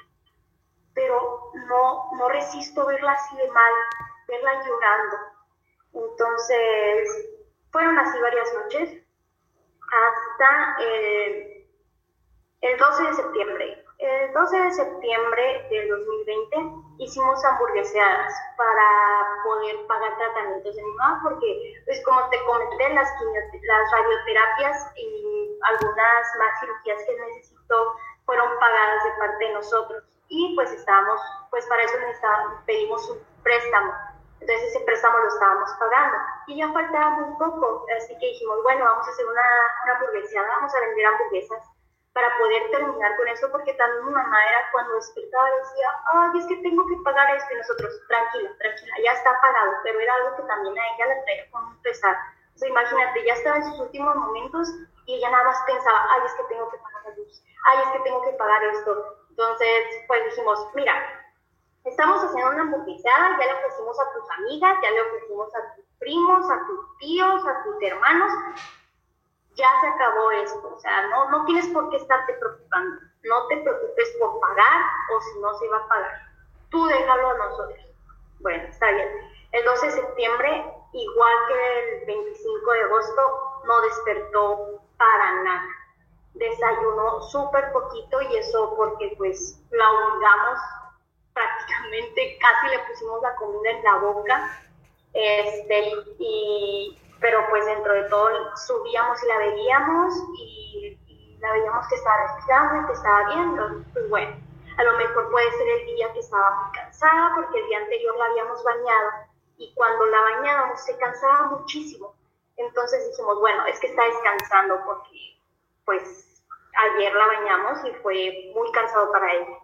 Pero no, no resisto verla así de mal, verla llorando. Entonces, fueron así varias noches hasta el, el 12 de septiembre. El 12 de septiembre del 2020 hicimos hamburgueseadas para poder pagar tratamientos de mi mamá porque, pues como te comenté, las, las radioterapias y algunas más cirugías que necesitó fueron pagadas de parte de nosotros. Y pues estábamos, pues para eso pedimos un préstamo. Entonces ese préstamo lo estábamos pagando. Y ya faltaba muy poco, así que dijimos, bueno, vamos a hacer una, una hamburgueseada, vamos a vender hamburguesas para poder terminar con eso, porque también mi mamá era cuando despertaba decía, ay, es que tengo que pagar esto, y nosotros, tranquila, tranquila, ya está pagado, pero era algo que también a ella le traía como un pesar. O sea, imagínate, ya estaba en sus últimos momentos y ella nada más pensaba, ay, es que tengo que pagar la luz, ay, es que tengo que pagar esto. Entonces, pues dijimos, mira, estamos haciendo una hamburguesada, ya le ofrecimos a tus amigas, ya le ofrecimos a tus primos, a tus tíos, a tus hermanos, ya se acabó esto, o sea, no, no tienes por qué estarte preocupando, no te preocupes por pagar o si no se va a pagar, tú déjalo a nosotros. Bueno, está bien. El 12 de septiembre, igual que el 25 de agosto, no despertó para nada. Desayunó súper poquito y eso porque pues la obligamos prácticamente, casi le pusimos la comida en la boca. Este, y pero pues dentro de todo subíamos y la veíamos y, la veíamos que estaba respirando, que estaba viendo, pues bueno, a lo mejor puede ser el día que estaba muy cansada porque el día anterior la habíamos bañado y cuando la bañábamos se cansaba muchísimo. Entonces dijimos, bueno, es que está descansando porque pues ayer la bañamos y fue muy cansado para ella.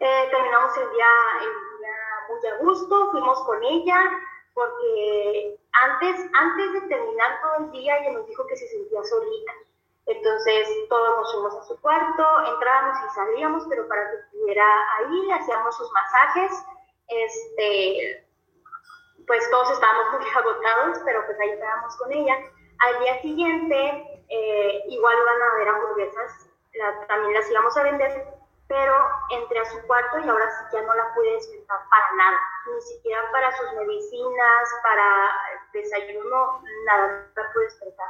Eh, terminamos el día, el día muy a gusto, fuimos con ella, porque antes, antes de terminar todo el día ella nos dijo que se sentía solita. Entonces todos nos fuimos a su cuarto, entrábamos y salíamos, pero para que estuviera ahí hacíamos sus masajes. Este, pues todos estábamos muy agotados, pero pues ahí estábamos con ella. Al día siguiente, eh, igual van a haber hamburguesas, también las íbamos a vender, pero entré a su cuarto y ahora sí ya no la pude despertar para nada, ni siquiera para sus medicinas, para desayuno, nada, no la pude despertar.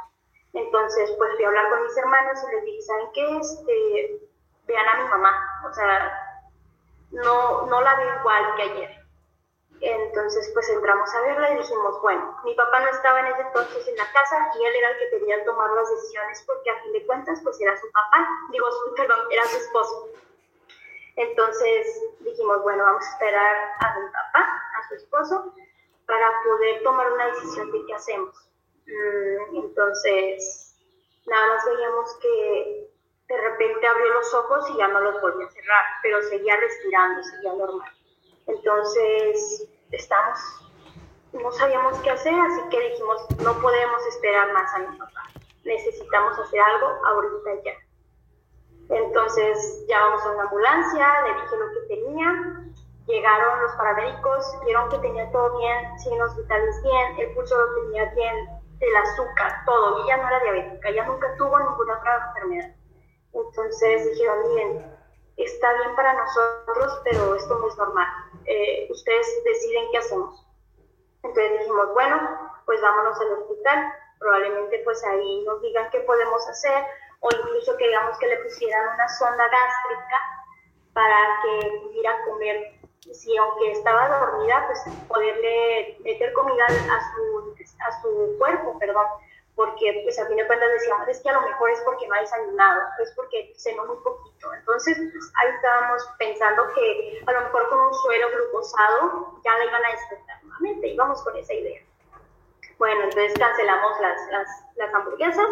Entonces, pues fui a hablar con mis hermanos y les dije, ¿saben qué? Este, vean a mi mamá, o sea, no, no la veo igual que ayer. Entonces, pues entramos a verla y dijimos, bueno, mi papá no estaba en ese entonces en la casa y él era el que tenía que tomar las decisiones porque a fin de cuentas, pues era su papá, digo, perdón, era su esposo. Entonces dijimos, bueno, vamos a esperar a mi papá, a su esposo, para poder tomar una decisión de qué hacemos. Mm, entonces, nada más veíamos que de repente abrió los ojos y ya no los volvió a cerrar, pero seguía respirando, seguía normal. Entonces, estamos, no sabíamos qué hacer, así que dijimos, no podemos esperar más a mi papá, necesitamos hacer algo ahorita ya. Entonces llamamos a una ambulancia, le dije lo que tenía, llegaron los paramédicos, vieron que tenía todo bien, signos vitales bien, el pulso lo tenía bien, el azúcar, todo, y ella no era diabética, ella nunca tuvo ninguna otra enfermedad. Entonces dijeron, miren, está bien para nosotros, pero esto no es normal. Eh, ustedes deciden qué hacemos. Entonces dijimos, bueno, pues vámonos al hospital. Probablemente pues ahí nos digan qué podemos hacer o incluso que digamos que le pusieran una sonda gástrica para que pudiera comer, si aunque estaba dormida, pues poderle meter comida a su, a su cuerpo, perdón porque pues a fin de cuentas decíamos, es que a lo mejor es porque no ha desayunado, es porque cenó muy poquito. Entonces pues, ahí estábamos pensando que a lo mejor con un suero glucosado ya la iban a despertar nuevamente, íbamos con esa idea. Bueno, entonces cancelamos las, las, las hamburguesas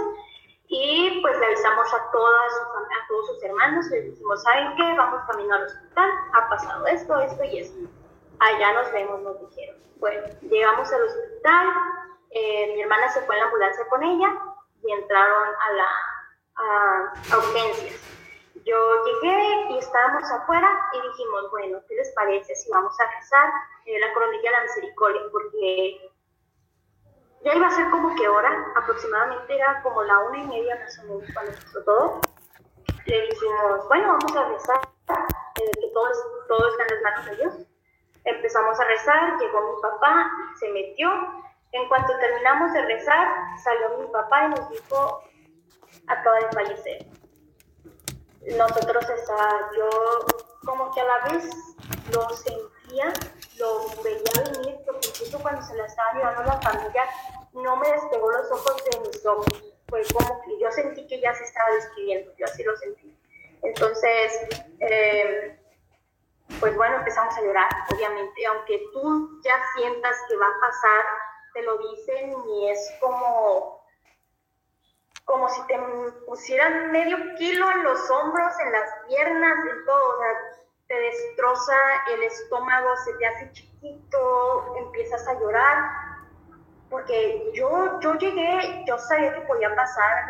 y pues le avisamos a, todas a todos sus hermanos, les dijimos, ¿saben qué? Vamos camino al hospital, ha pasado esto, esto y esto. Allá nos vemos, nos dijeron. Bueno, llegamos al hospital, eh, mi hermana se fue en la ambulancia con ella y entraron a la a, urgencias. Yo llegué y estábamos afuera y dijimos, bueno, ¿qué les parece si vamos a rezar eh, la coronilla de la misericordia? Porque ya iba a ser como que hora, aproximadamente era como la una y media más o menos cuando empezó todo. Le dijimos, bueno, vamos a rezar, eh, que todo, todo está en las manos de Dios. Empezamos a rezar, llegó mi papá, se metió en cuanto terminamos de rezar, salió mi papá y nos dijo, acaba de fallecer. Nosotros, yo como que a la vez lo sentía, lo veía venir, porque incluso cuando se la estaba llevando la familia, no me despegó los ojos de mis ojos. Fue como que yo sentí que ya se estaba despidiendo, yo así lo sentí. Entonces, eh, pues bueno, empezamos a llorar, obviamente, aunque tú ya sientas que va a pasar te lo dicen y es como, como si te pusieran medio kilo en los hombros, en las piernas, en todo, o sea, te destroza el estómago, se te hace chiquito, empiezas a llorar, porque yo, yo llegué, yo sabía que podía pasar,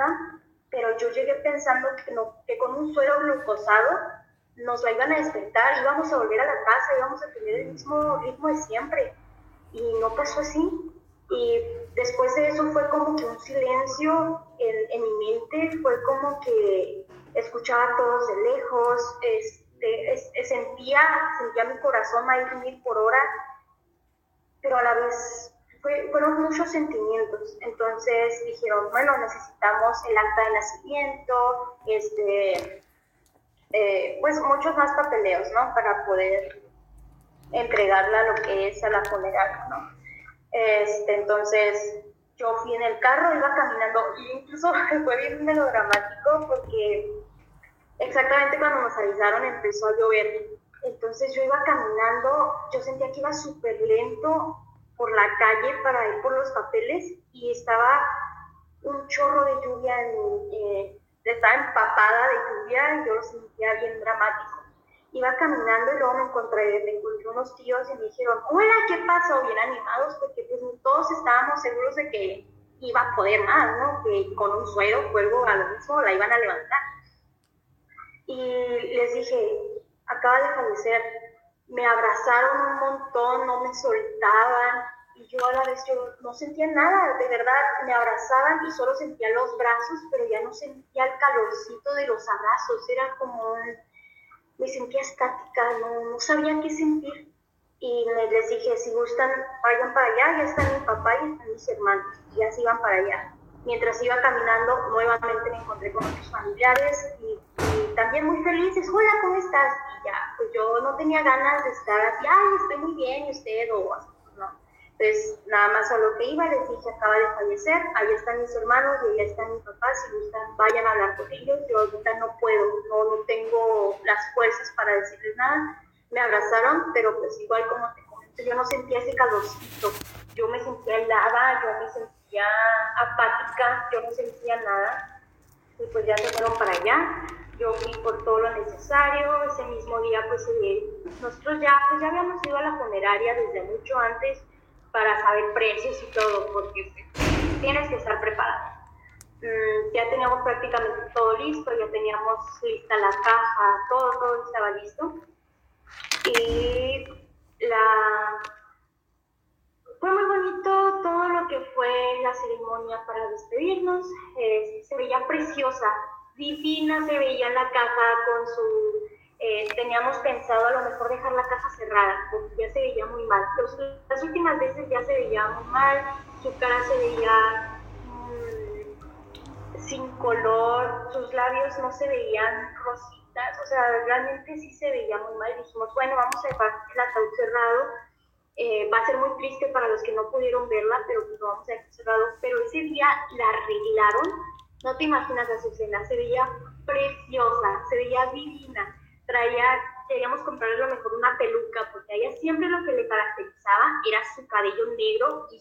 pero yo llegué pensando que, no, que con un suelo glucosado nos la iban a despertar, íbamos a volver a la casa, íbamos a tener el mismo ritmo de siempre. Y no pasó así. Y después de eso fue como que un silencio en, en mi mente, fue como que escuchaba a todos de lejos, este, sentía, sentía mi corazón a ir mil por hora, pero a la vez fueron muchos sentimientos. Entonces dijeron, bueno, necesitamos el acta de nacimiento, este, eh, pues muchos más papeleos, ¿no? Para poder entregarla a lo que es a la funeral, ¿no? Este, entonces yo fui en el carro, iba caminando, y incluso fue bien melodramático porque exactamente cuando nos avisaron empezó a llover. Entonces yo iba caminando, yo sentía que iba súper lento por la calle para ir por los papeles y estaba un chorro de lluvia, eh, estaba empapada de lluvia y yo lo sentía bien dramático iba caminando y luego me encontré, me encontré unos tíos y me dijeron, hola, ¿qué pasó? Bien animados, porque pues todos estábamos seguros de que iba a poder más, ¿no? Que con un suero, fuego a lo mismo, la iban a levantar. Y les dije, acaba de fallecer. Me abrazaron un montón, no me soltaban, y yo a la vez yo no sentía nada, de verdad, me abrazaban y solo sentía los brazos, pero ya no sentía el calorcito de los abrazos, era como un me sentía estática, no, no sabía qué sentir. Y me les dije, si gustan, vayan para allá, ya están mi papá y están mis hermanos, y así iban para allá. Mientras iba caminando, nuevamente me encontré con otros familiares y, también muy felices, hola, ¿cómo estás? Y ya, pues yo no tenía ganas de estar así, ay, estoy muy bien, ¿y usted? O así, no. Entonces, nada más a lo que iba, les dije, acaba de fallecer, ahí están mis hermanos y ahí están mis papás, si gustan, vayan a hablar con ellos, yo ahorita no puedo, no, no tengo las fuerzas para decirles nada. Me abrazaron, pero pues igual como te comento, yo no sentía ese calorcito, yo me sentía helada, yo me sentía apática, yo no sentía nada. Y pues ya se fueron para allá. Yo fui por todo lo necesario. Ese mismo día, pues eh, nosotros ya, pues, ya habíamos ido a la funeraria desde mucho antes para saber precios y todo, porque tienes que estar preparado. Mm, ya teníamos prácticamente todo listo, ya teníamos lista la caja, todo, todo estaba listo. Y la... Fue muy bonito todo lo que fue la ceremonia para despedirnos. Eh, se veía preciosa, divina se veía la caja con su... Eh, teníamos pensado a lo mejor dejar la caja cerrada, porque ya se veía muy mal. las últimas veces ya se veía muy mal, su cara se veía sin color, sus labios no se veían rositas, o sea, realmente sí se veía muy mal. Dijimos, bueno, vamos a dejar el ataúd cerrado. Eh, va a ser muy triste para los que no pudieron verla, pero pues lo vamos a dejar cerrado. Pero ese día la arreglaron, no te imaginas la escena, se veía preciosa, se veía divina. Traía, queríamos comprarle a lo mejor una peluca, porque a ella siempre lo que le caracterizaba era su cabello negro y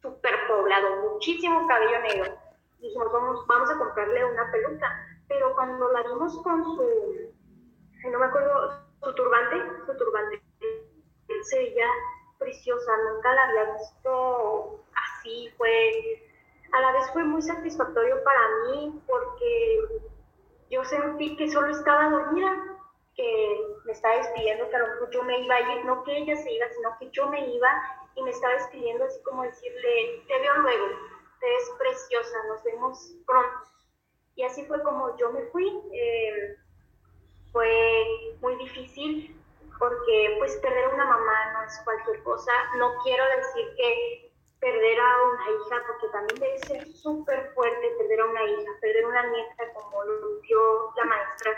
súper poblado, muchísimo cabello negro dijimos, vamos, vamos a comprarle una peluca. Pero cuando la vimos con su, no me acuerdo, su turbante, su turbante, se veía preciosa, nunca la había visto así, fue, a la vez fue muy satisfactorio para mí porque yo sentí que solo estaba dormida, que me estaba despidiendo, que a lo mejor yo me iba a ir, no que ella se iba, sino que yo me iba y me estaba despidiendo así como decirle, te veo luego, es preciosa, nos vemos pronto. Y así fue como yo me fui. Eh, fue muy difícil porque pues perder una mamá no es cualquier cosa. No quiero decir que perder a una hija, porque también debe ser súper fuerte perder a una hija, perder una nieta como lo dio la maestra.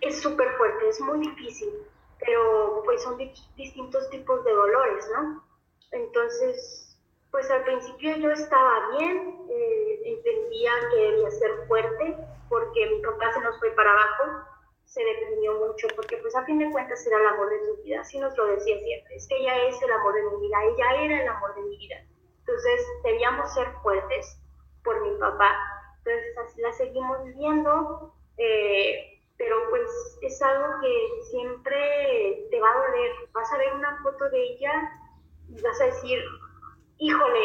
Es súper fuerte, es muy difícil, pero pues son distintos tipos de dolores, ¿no? Entonces pues al principio yo estaba bien, eh, entendía que debía ser fuerte porque mi papá se nos fue para abajo, se deprimió mucho porque pues a fin de cuentas era el amor de su vida, así nos lo decía siempre, es que ella es el amor de mi vida, ella era el amor de mi vida. Entonces debíamos ser fuertes por mi papá. Entonces así la seguimos viviendo, eh, pero pues es algo que siempre te va a doler. Vas a ver una foto de ella y vas a decir, híjole,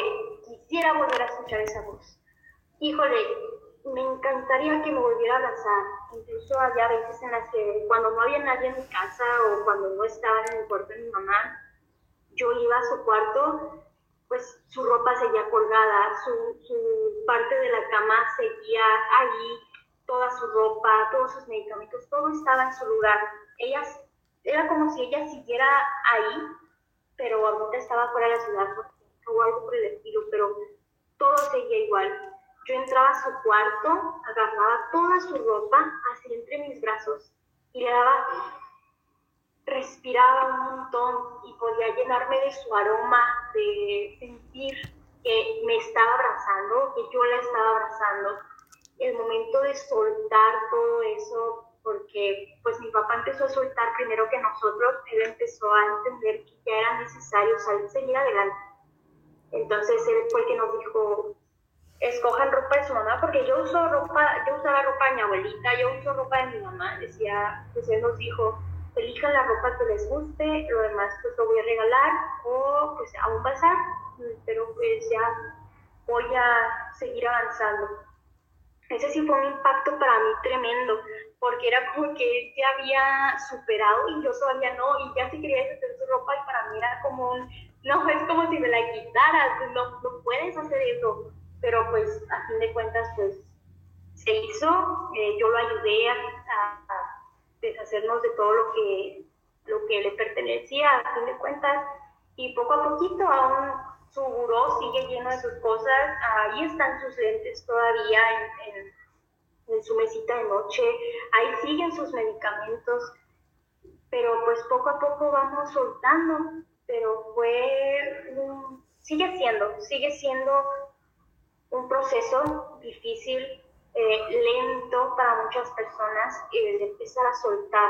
quisiera volver a escuchar esa voz. Híjole, me encantaría que me volviera a abrazar. Incluso había veces en las que cuando no había nadie en mi casa o cuando no estaba en el cuarto de mi mamá, yo iba a su cuarto, pues su ropa seguía colgada, su, su parte de la cama seguía ahí, toda su ropa, todos sus medicamentos, todo estaba en su lugar. Ella, era como si ella siguiera ahí, pero ahorita estaba fuera de la ciudad o algo por el estilo, pero todo seguía igual. Yo entraba a su cuarto, agarraba toda su ropa así entre mis brazos y le daba, respiraba un montón y podía llenarme de su aroma, de sentir que me estaba abrazando, que yo la estaba abrazando. El momento de soltar todo eso, porque pues mi papá empezó a soltar primero que nosotros, él empezó a entender que ya era necesario seguir adelante entonces él fue el que nos dijo, escojan ropa de su mamá, porque yo uso ropa, yo usaba ropa de mi abuelita, yo uso ropa de mi mamá, decía, pues él nos dijo, elijan la ropa que les guste, lo demás pues lo voy a regalar o pues a un pero pues ya voy a seguir avanzando. Ese sí fue un impacto para mí tremendo, porque era como que él ya había superado y yo todavía no, y ya se quería deshacer su ropa y para mí era como un, no, es como si me la quitaras, no, no puedes hacer eso, pero pues a fin de cuentas pues se hizo, eh, yo lo ayudé a, deshacernos de todo lo que, lo que le pertenecía a fin de cuentas y poco a poquito aún su buró sigue lleno de sus cosas, ahí están sus lentes todavía en, en su mesita de noche, ahí siguen sus medicamentos, pero pues poco a poco vamos soltando pero fue, sigue siendo, sigue siendo un proceso difícil, eh, lento para muchas personas, el empezar a soltar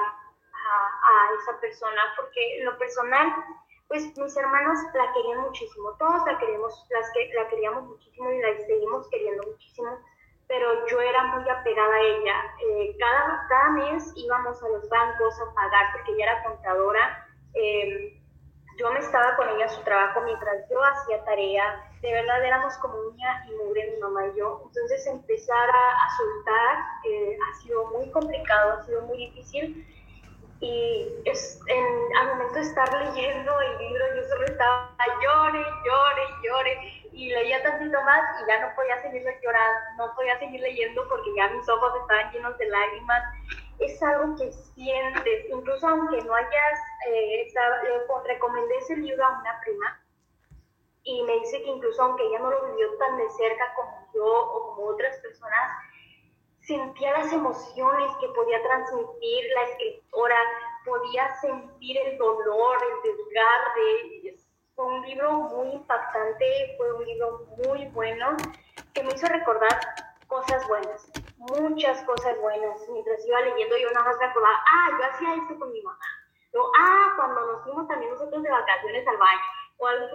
a, esa persona, porque lo personal pues mis hermanas la querían muchísimo, todos la queríamos, las que la queríamos muchísimo y la seguimos queriendo muchísimo, pero yo era muy apegada a ella. Eh, cada, cada mes íbamos a los bancos a pagar porque ella era contadora. Eh, yo me estaba con ella en su trabajo mientras yo hacía tarea. De verdad éramos como uña y mugre mi mamá y yo. Entonces empezar a, soltar eh, ha sido muy complicado, ha sido muy difícil. Y es, en, al momento de estar leyendo el libro yo solo estaba llore, llore, llore. Y leía tantito más y ya no podía seguir llorando, no podía seguir leyendo porque ya mis ojos estaban llenos de lágrimas es algo que sientes, incluso aunque no hayas, eh, le recomendé ese libro a una prima y me dice que incluso aunque ella no lo vivió tan de cerca como yo o como otras personas, sentía las emociones que podía transmitir la escritora, podía sentir el dolor, el desgarre. Fue un libro muy impactante, fue un libro muy bueno que me hizo recordar cosas buenas muchas cosas buenas. Mientras iba leyendo, yo nada más me acordaba, ah, yo hacía esto con mi mamá. O, ah, cuando nos fuimos también nosotros de vacaciones al baño. O, algo,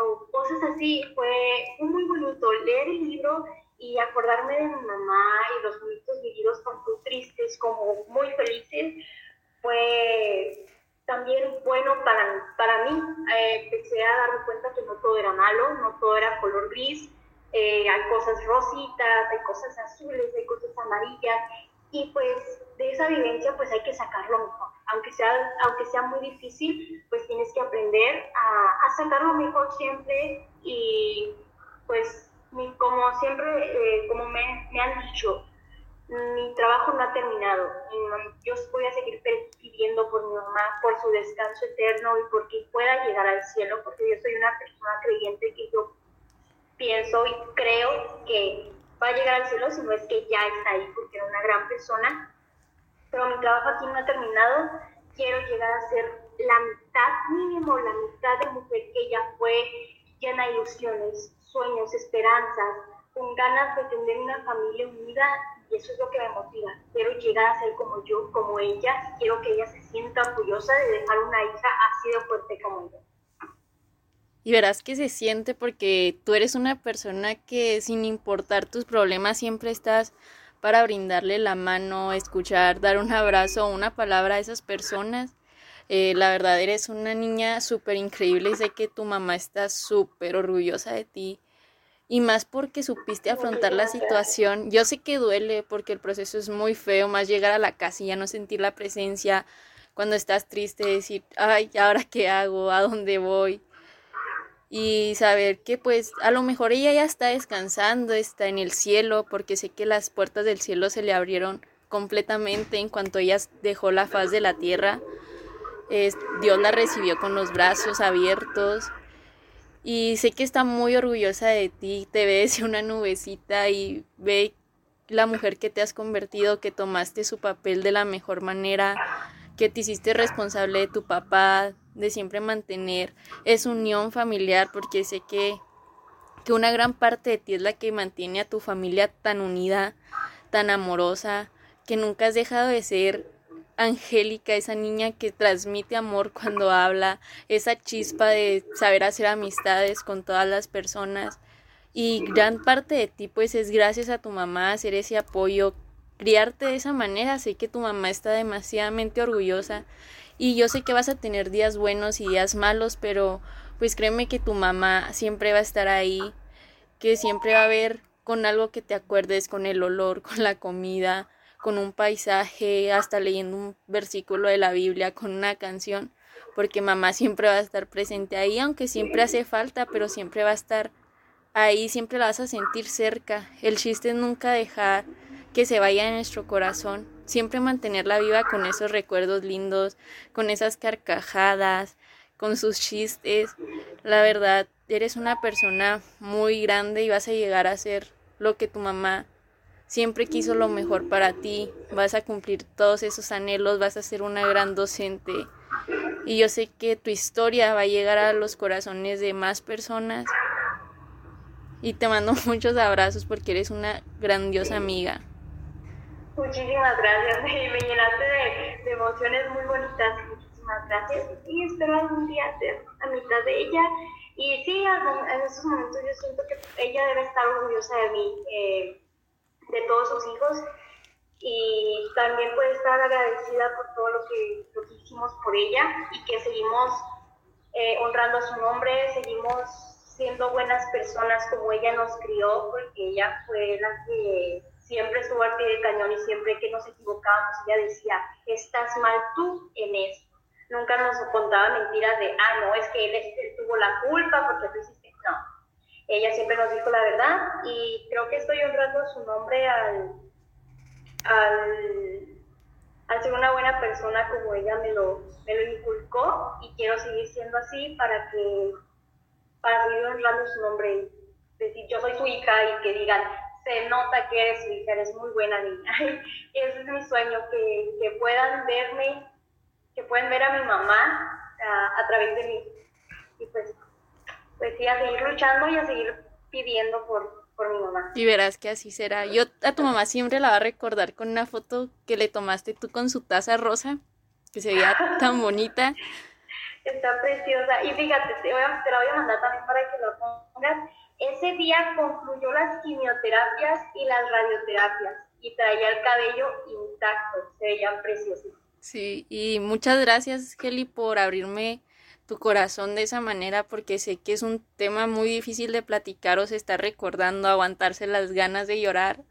o cosas así. Fue, muy bonito leer el libro y acordarme de mi mamá y los momentos vividos tanto tristes como muy felices. Fue también bueno para, para mí. Eh, empecé a darme cuenta que no todo era malo, no todo era color gris eh, hay cosas rositas, hay cosas azules, hay cosas amarillas, y pues de esa vivencia pues hay que sacarlo mejor. Aunque sea, aunque sea muy difícil, pues tienes que aprender a, a sacarlo mejor siempre y pues como siempre, eh, como me, han dicho, mi trabajo no ha terminado. Yo voy a seguir pidiendo por mi mamá, por su descanso eterno y porque pueda llegar al cielo, porque yo soy una persona creyente que yo pienso y creo que va a llegar al cielo, si no es que ya está ahí, porque era una gran persona. Pero mi trabajo aquí no ha terminado. Quiero llegar a ser la mitad, mínimo la mitad de mujer que ella fue, llena de ilusiones, sueños, esperanzas, con ganas de tener una familia unida y eso es lo que me motiva. Quiero llegar a ser como yo, como ella, quiero que ella se sienta orgullosa de dejar una hija así de fuerte como yo. Y verás que se siente porque tú eres una persona que sin importar tus problemas siempre estás para brindarle la mano, escuchar, dar un abrazo una palabra a esas personas. Eh, la verdad eres una niña súper increíble y sé que tu mamá está súper orgullosa de ti. Y más porque supiste afrontar la situación. Yo sé que duele porque el proceso es muy feo, más llegar a la casa y ya no sentir la presencia. Cuando estás triste, decir, ay, ¿ahora qué hago? ¿A dónde voy? Y saber que pues a lo mejor ella ya está descansando, está en el cielo, porque sé que las puertas del cielo se le abrieron completamente en cuanto ella dejó la faz de la tierra. Dios la recibió con los brazos abiertos y sé que está muy orgullosa de ti, te ve desde una nubecita y ve la mujer que te has convertido, que tomaste su papel de la mejor manera, que te hiciste responsable de tu papá, de siempre mantener esa unión familiar, porque sé que, que una gran parte de ti es la que mantiene a tu familia tan unida, tan amorosa, que nunca has dejado de ser Angélica, esa niña que transmite amor cuando habla, esa chispa de saber hacer amistades con todas las personas. Y gran parte de ti pues es gracias a tu mamá hacer ese apoyo, criarte de esa manera. Sé que tu mamá está demasiadamente orgullosa y yo sé que vas a tener días buenos y días malos, pero pues créeme que tu mamá siempre va a estar ahí, que siempre va a haber con algo que te acuerdes, con el olor, con la comida, con un paisaje, hasta leyendo un versículo de la Biblia, con una canción, porque mamá siempre va a estar presente ahí, aunque siempre hace falta, pero siempre va a estar ahí, siempre la vas a sentir cerca. El chiste es nunca dejar que se vaya en nuestro corazón siempre mantenerla viva con esos recuerdos lindos, con esas carcajadas, con sus chistes. La verdad, eres una persona muy grande y vas a llegar a ser lo que tu mamá siempre quiso lo mejor para ti. Vas a cumplir todos esos anhelos, vas a ser una gran docente. Y yo sé que tu historia va a llegar a los corazones de más personas. Y te mando muchos abrazos porque eres una grandiosa amiga. Muchísimas gracias, me, llenaste de, emociones muy bonitas. Muchísimas gracias y espero algún día ser a de ella. Y sí, en esos momentos yo siento que ella debe estar orgullosa de mí, eh, de todos sus hijos y también puede estar agradecida por todo lo que, hicimos por ella y que seguimos eh, honrando su nombre, seguimos siendo buenas personas como ella nos crió, porque ella fue la que siempre estuvo al pie del cañón y siempre que nos equivocábamos, ella decía, estás mal tú en esto. Nunca nos contaba mentiras de, ah, no, es que él, tuvo la culpa porque tú hiciste. No, ella siempre nos dijo la verdad y creo que estoy honrando su nombre al, al, al ser una buena persona como ella me lo, me lo inculcó y quiero seguir siendo así para que para seguir honrando su nombre decir yo soy su hija y que digan se nota que eres hija, eres muy buena niña. Ese es mi sueño, que, que puedan verme, que puedan ver a mi mamá a, a través de mí. Y pues, pues sí, a seguir luchando y a seguir pidiendo por, por mi mamá. Y verás que así será. Yo a tu mamá siempre la va a recordar con una foto que le tomaste tú con su taza rosa, que se veía tan bonita. Está preciosa. Y fíjate, te, voy a, te la voy a mandar también para que lo pongas. Ese día concluyó las quimioterapias y las radioterapias y traía el cabello intacto, se veía precioso. Sí, y muchas gracias, Kelly, por abrirme tu corazón de esa manera porque sé que es un tema muy difícil de platicar o se está recordando, aguantarse las ganas de llorar.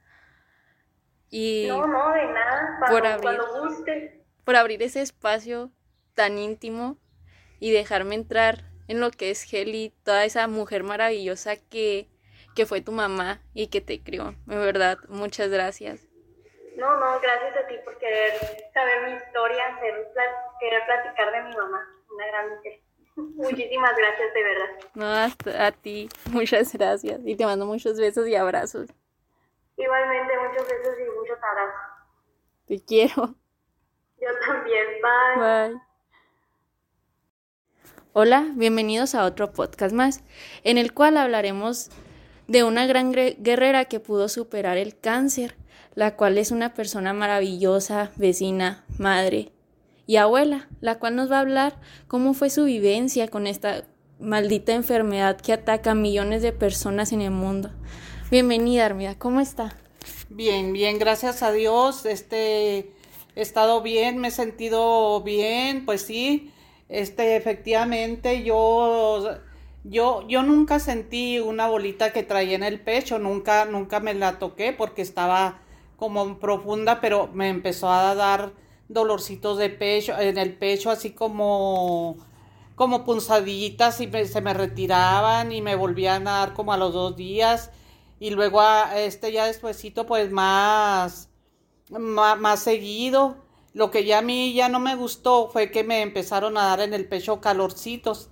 Y no, no, de nada, por abrir, guste. Por abrir ese espacio tan íntimo y dejarme entrar en lo que es Heli, toda esa mujer maravillosa que, que fue tu mamá y que te crió. En verdad, muchas gracias. No, no, gracias a ti por querer saber mi historia, querer platicar de mi mamá, una gran mujer. Muchísimas gracias, de verdad. No, hasta a ti, muchas gracias. Y te mando muchos besos y abrazos. Igualmente, muchos besos y muchos abrazos. Te quiero. Yo también, bye. Bye. Hola, bienvenidos a otro podcast más, en el cual hablaremos de una gran guerrera que pudo superar el cáncer, la cual es una persona maravillosa, vecina, madre, y abuela, la cual nos va a hablar cómo fue su vivencia con esta maldita enfermedad que ataca a millones de personas en el mundo. Bienvenida, Armida, ¿cómo está? Bien, bien, gracias a Dios. Este he estado bien, me he sentido bien, pues sí. Este, efectivamente, yo yo, yo nunca sentí una bolita que traía en el pecho, nunca, nunca me la toqué porque estaba como profunda, pero me empezó a dar dolorcitos de pecho, en el pecho, así como, como punzadillitas y se me retiraban y me volvían a dar como a los dos días. Y luego a este ya despuesito pues más, más, más seguido. Lo que ya a mí ya no me gustó fue que me empezaron a dar en el pecho calorcitos.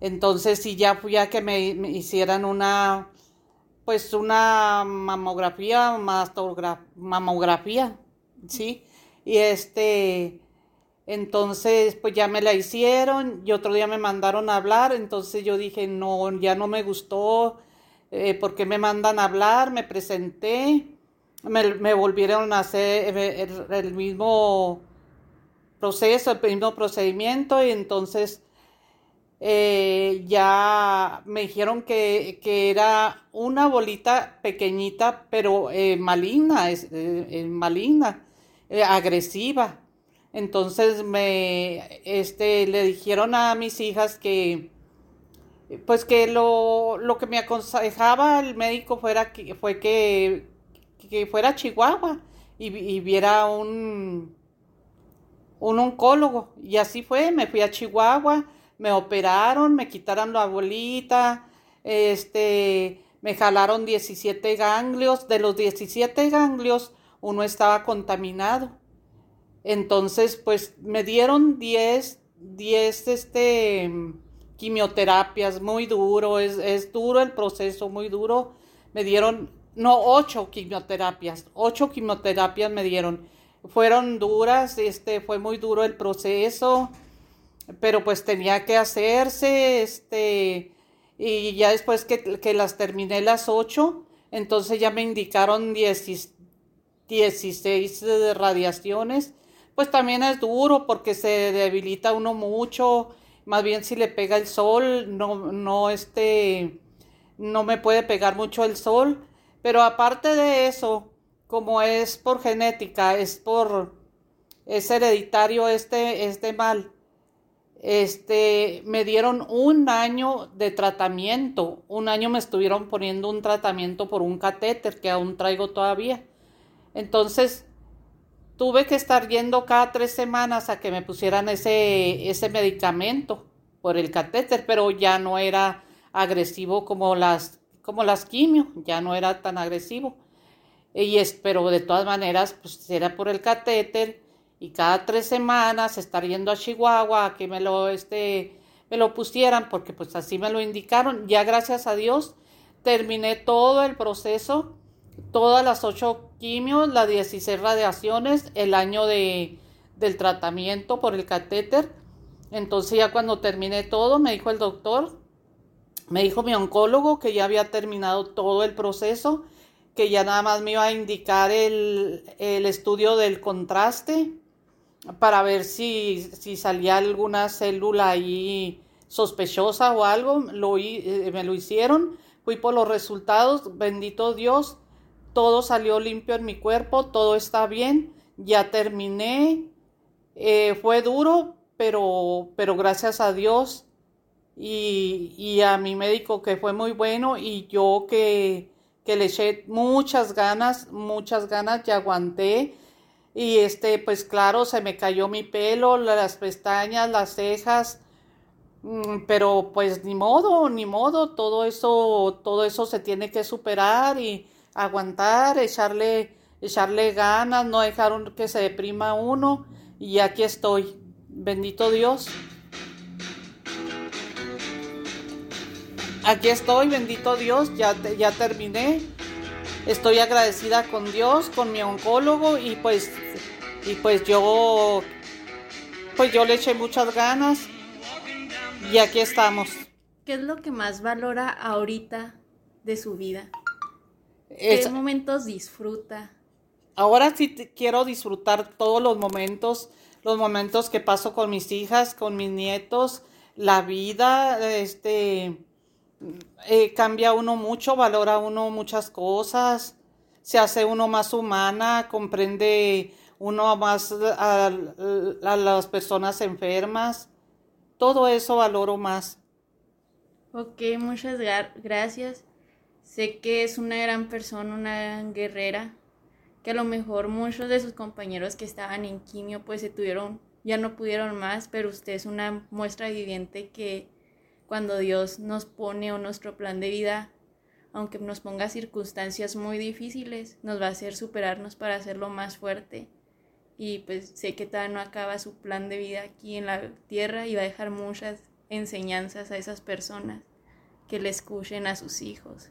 Entonces sí ya fui a que me, hicieran una, pues una mamografía, mamografía, ¿sí? Y este, entonces, pues ya me la hicieron y otro día me mandaron a hablar, entonces yo dije, no, ya no me gustó, eh, porque me mandan a hablar? Me presenté, me, volvieron a hacer el, mismo proceso, el mismo procedimiento y entonces eh, ya me dijeron que, era una bolita pequeñita, pero eh, maligna, es, maligna. Eh, agresiva. Entonces me, este, le dijeron a mis hijas que, pues que lo, lo que me aconsejaba el médico fuera que, fue que, que fuera a Chihuahua y, viera un, un oncólogo. Y así fue, me fui a Chihuahua, me operaron, me quitaron la bolita, este, me jalaron 17 ganglios. De los 17 ganglios, uno estaba contaminado. Entonces, pues me dieron 10, 10 este, quimioterapias, muy duro, es, es duro el proceso, muy duro. Me dieron, no, 8 quimioterapias, 8 quimioterapias me dieron. Fueron duras, este, fue muy duro el proceso, pero pues tenía que hacerse, este, y ya después que, que las terminé las 8, entonces ya me indicaron 16 16 radiaciones, pues también es duro porque se debilita uno mucho, más bien si le pega el sol, no, no este, no me puede pegar mucho el sol, pero aparte de eso, como es por genética, es por, es hereditario este, este mal, este, me dieron un año de tratamiento, un año me estuvieron poniendo un tratamiento por un catéter que aún traigo todavía. Entonces, tuve que estar yendo cada tres semanas a que me pusieran ese, ese medicamento por el catéter, pero ya no era agresivo como las, como las quimio, ya no era tan agresivo. Y es, pero de todas maneras, pues era por el catéter y cada tres semanas estar yendo a Chihuahua a que me lo, este, me lo pusieran, porque pues así me lo indicaron. Ya gracias a Dios terminé todo el proceso, todas las ocho quimios, las 16 radiaciones, el año de, del tratamiento por el catéter. Entonces ya cuando terminé todo, me dijo el doctor, me dijo mi oncólogo que ya había terminado todo el proceso, que ya nada más me iba a indicar el, el estudio del contraste para ver si, si salía alguna célula ahí sospechosa o algo. Lo, eh, me lo hicieron, fui por los resultados, bendito Dios, todo salió limpio en mi cuerpo, todo está bien, ya terminé. Eh, fue duro, pero, pero gracias a Dios y, y, a mi médico que fue muy bueno y yo que, que le eché muchas ganas, muchas ganas y aguanté. Y este, pues claro, se me cayó mi pelo, las pestañas, las cejas, mm, pero pues ni modo, ni modo, todo eso, todo eso se tiene que superar y aguantar, echarle, echarle ganas, no dejar que se deprima uno, y aquí estoy, bendito Dios. Aquí estoy, bendito Dios, ya, ya terminé estoy agradecida con Dios, con mi oncólogo y pues y pues yo pues yo le eché muchas ganas y aquí estamos. ¿Qué es lo que más valora ahorita de su vida? ¿Qué momentos disfruta? Ahora sí quiero disfrutar todos los momentos, los momentos que paso con mis hijas, con mis nietos, la vida, este, eh, cambia uno mucho, valora uno muchas cosas, se hace uno más humana, comprende uno más a, las personas enfermas. Todo eso valoro más. Ok, muchas gracias. Sé que es una gran persona, una gran guerrera, que a lo mejor muchos de sus compañeros que estaban en quimio pues se tuvieron, ya no pudieron más, pero usted es una muestra evidente que cuando Dios nos pone nuestro plan de vida, aunque nos ponga circunstancias muy difíciles, nos va a hacer superarnos para hacerlo más fuerte. Y pues sé que todavía no acaba su plan de vida aquí en la tierra y va a dejar muchas enseñanzas a esas personas que le escuchen a sus hijos.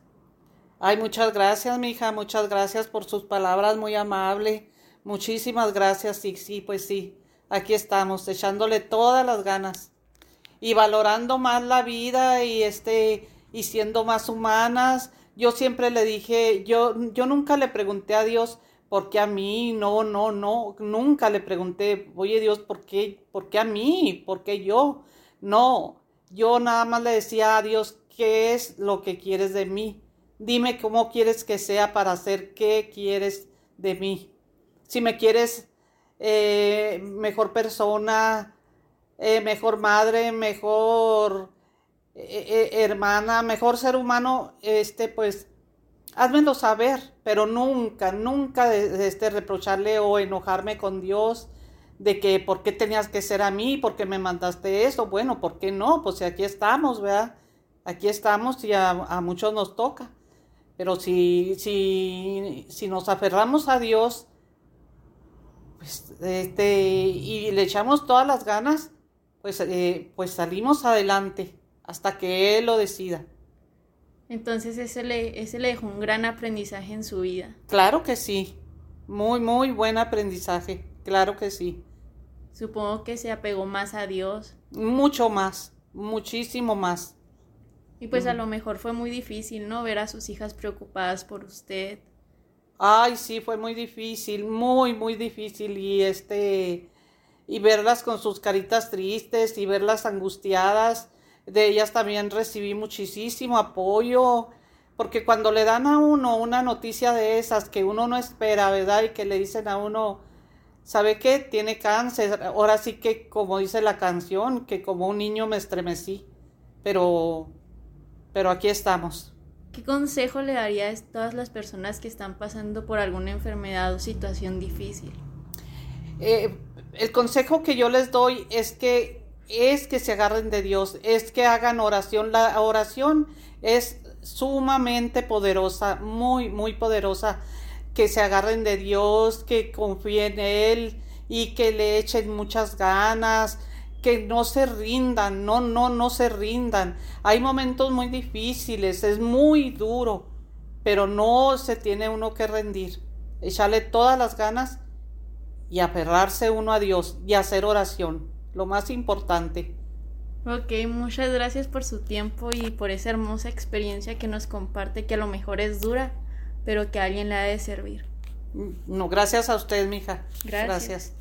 Ay, muchas gracias, mi hija, muchas gracias por sus palabras muy amables. Muchísimas gracias, sí, sí, pues sí. Aquí estamos, echándole todas las ganas y valorando más la vida y este y siendo más humanas. Yo siempre le dije, yo yo nunca le pregunté a Dios por qué a mí, no, no, no, nunca le pregunté, "Oye, Dios, ¿por qué por qué a mí? ¿Por qué yo?" No, yo nada más le decía a Dios, "¿Qué es lo que quieres de mí? Dime cómo quieres que sea para hacer qué quieres de mí. Si me quieres eh, mejor persona, eh, mejor madre, mejor eh, eh, hermana, mejor ser humano, este, pues, házmelo saber, pero nunca, nunca de, este, reprocharle o enojarme con Dios de que por qué tenías que ser a mí, por qué me mandaste eso, bueno, ¿por qué no? Pues aquí estamos, ¿verdad? Aquí estamos y a, a muchos nos toca. Pero si, si, si nos aferramos a Dios, pues, este, y le echamos todas las ganas, pues, eh, pues salimos adelante hasta que él lo decida. Entonces ese le, ese le dejó un gran aprendizaje en su vida. Claro que sí, muy, muy buen aprendizaje, claro que sí. Supongo que se apegó más a Dios. Mucho más, muchísimo más. Y pues a lo mejor fue muy difícil, ¿no? Ver a sus hijas preocupadas por usted. Ay, sí, fue muy difícil, muy, muy difícil. Y este, y verlas con sus caritas tristes y verlas angustiadas. De ellas también recibí muchísimo apoyo, porque cuando le dan a uno una noticia de esas que uno no espera, ¿verdad? Y que le dicen a uno, ¿sabe qué? Tiene cáncer. Ahora sí que, como dice la canción, que como un niño me estremecí. Pero, pero aquí estamos. ¿Qué consejo le daría a todas las personas que están pasando por alguna enfermedad o situación difícil? Eh, el consejo que yo les doy es que es que se agarren de Dios, es que hagan oración. La oración es sumamente poderosa, muy, muy poderosa. Que se agarren de Dios, que confíen en Él y que le echen muchas ganas, que no se rindan, no, no, no se rindan. Hay momentos muy difíciles, es muy duro, pero no se tiene uno que rendir. Echarle todas las ganas y aferrarse uno a Dios y hacer oración, lo más importante. Ok, muchas gracias por su tiempo y por esa hermosa experiencia que nos comparte, que a lo mejor es dura, pero que a alguien le ha de servir. No, gracias a usted, mija. gracias. gracias.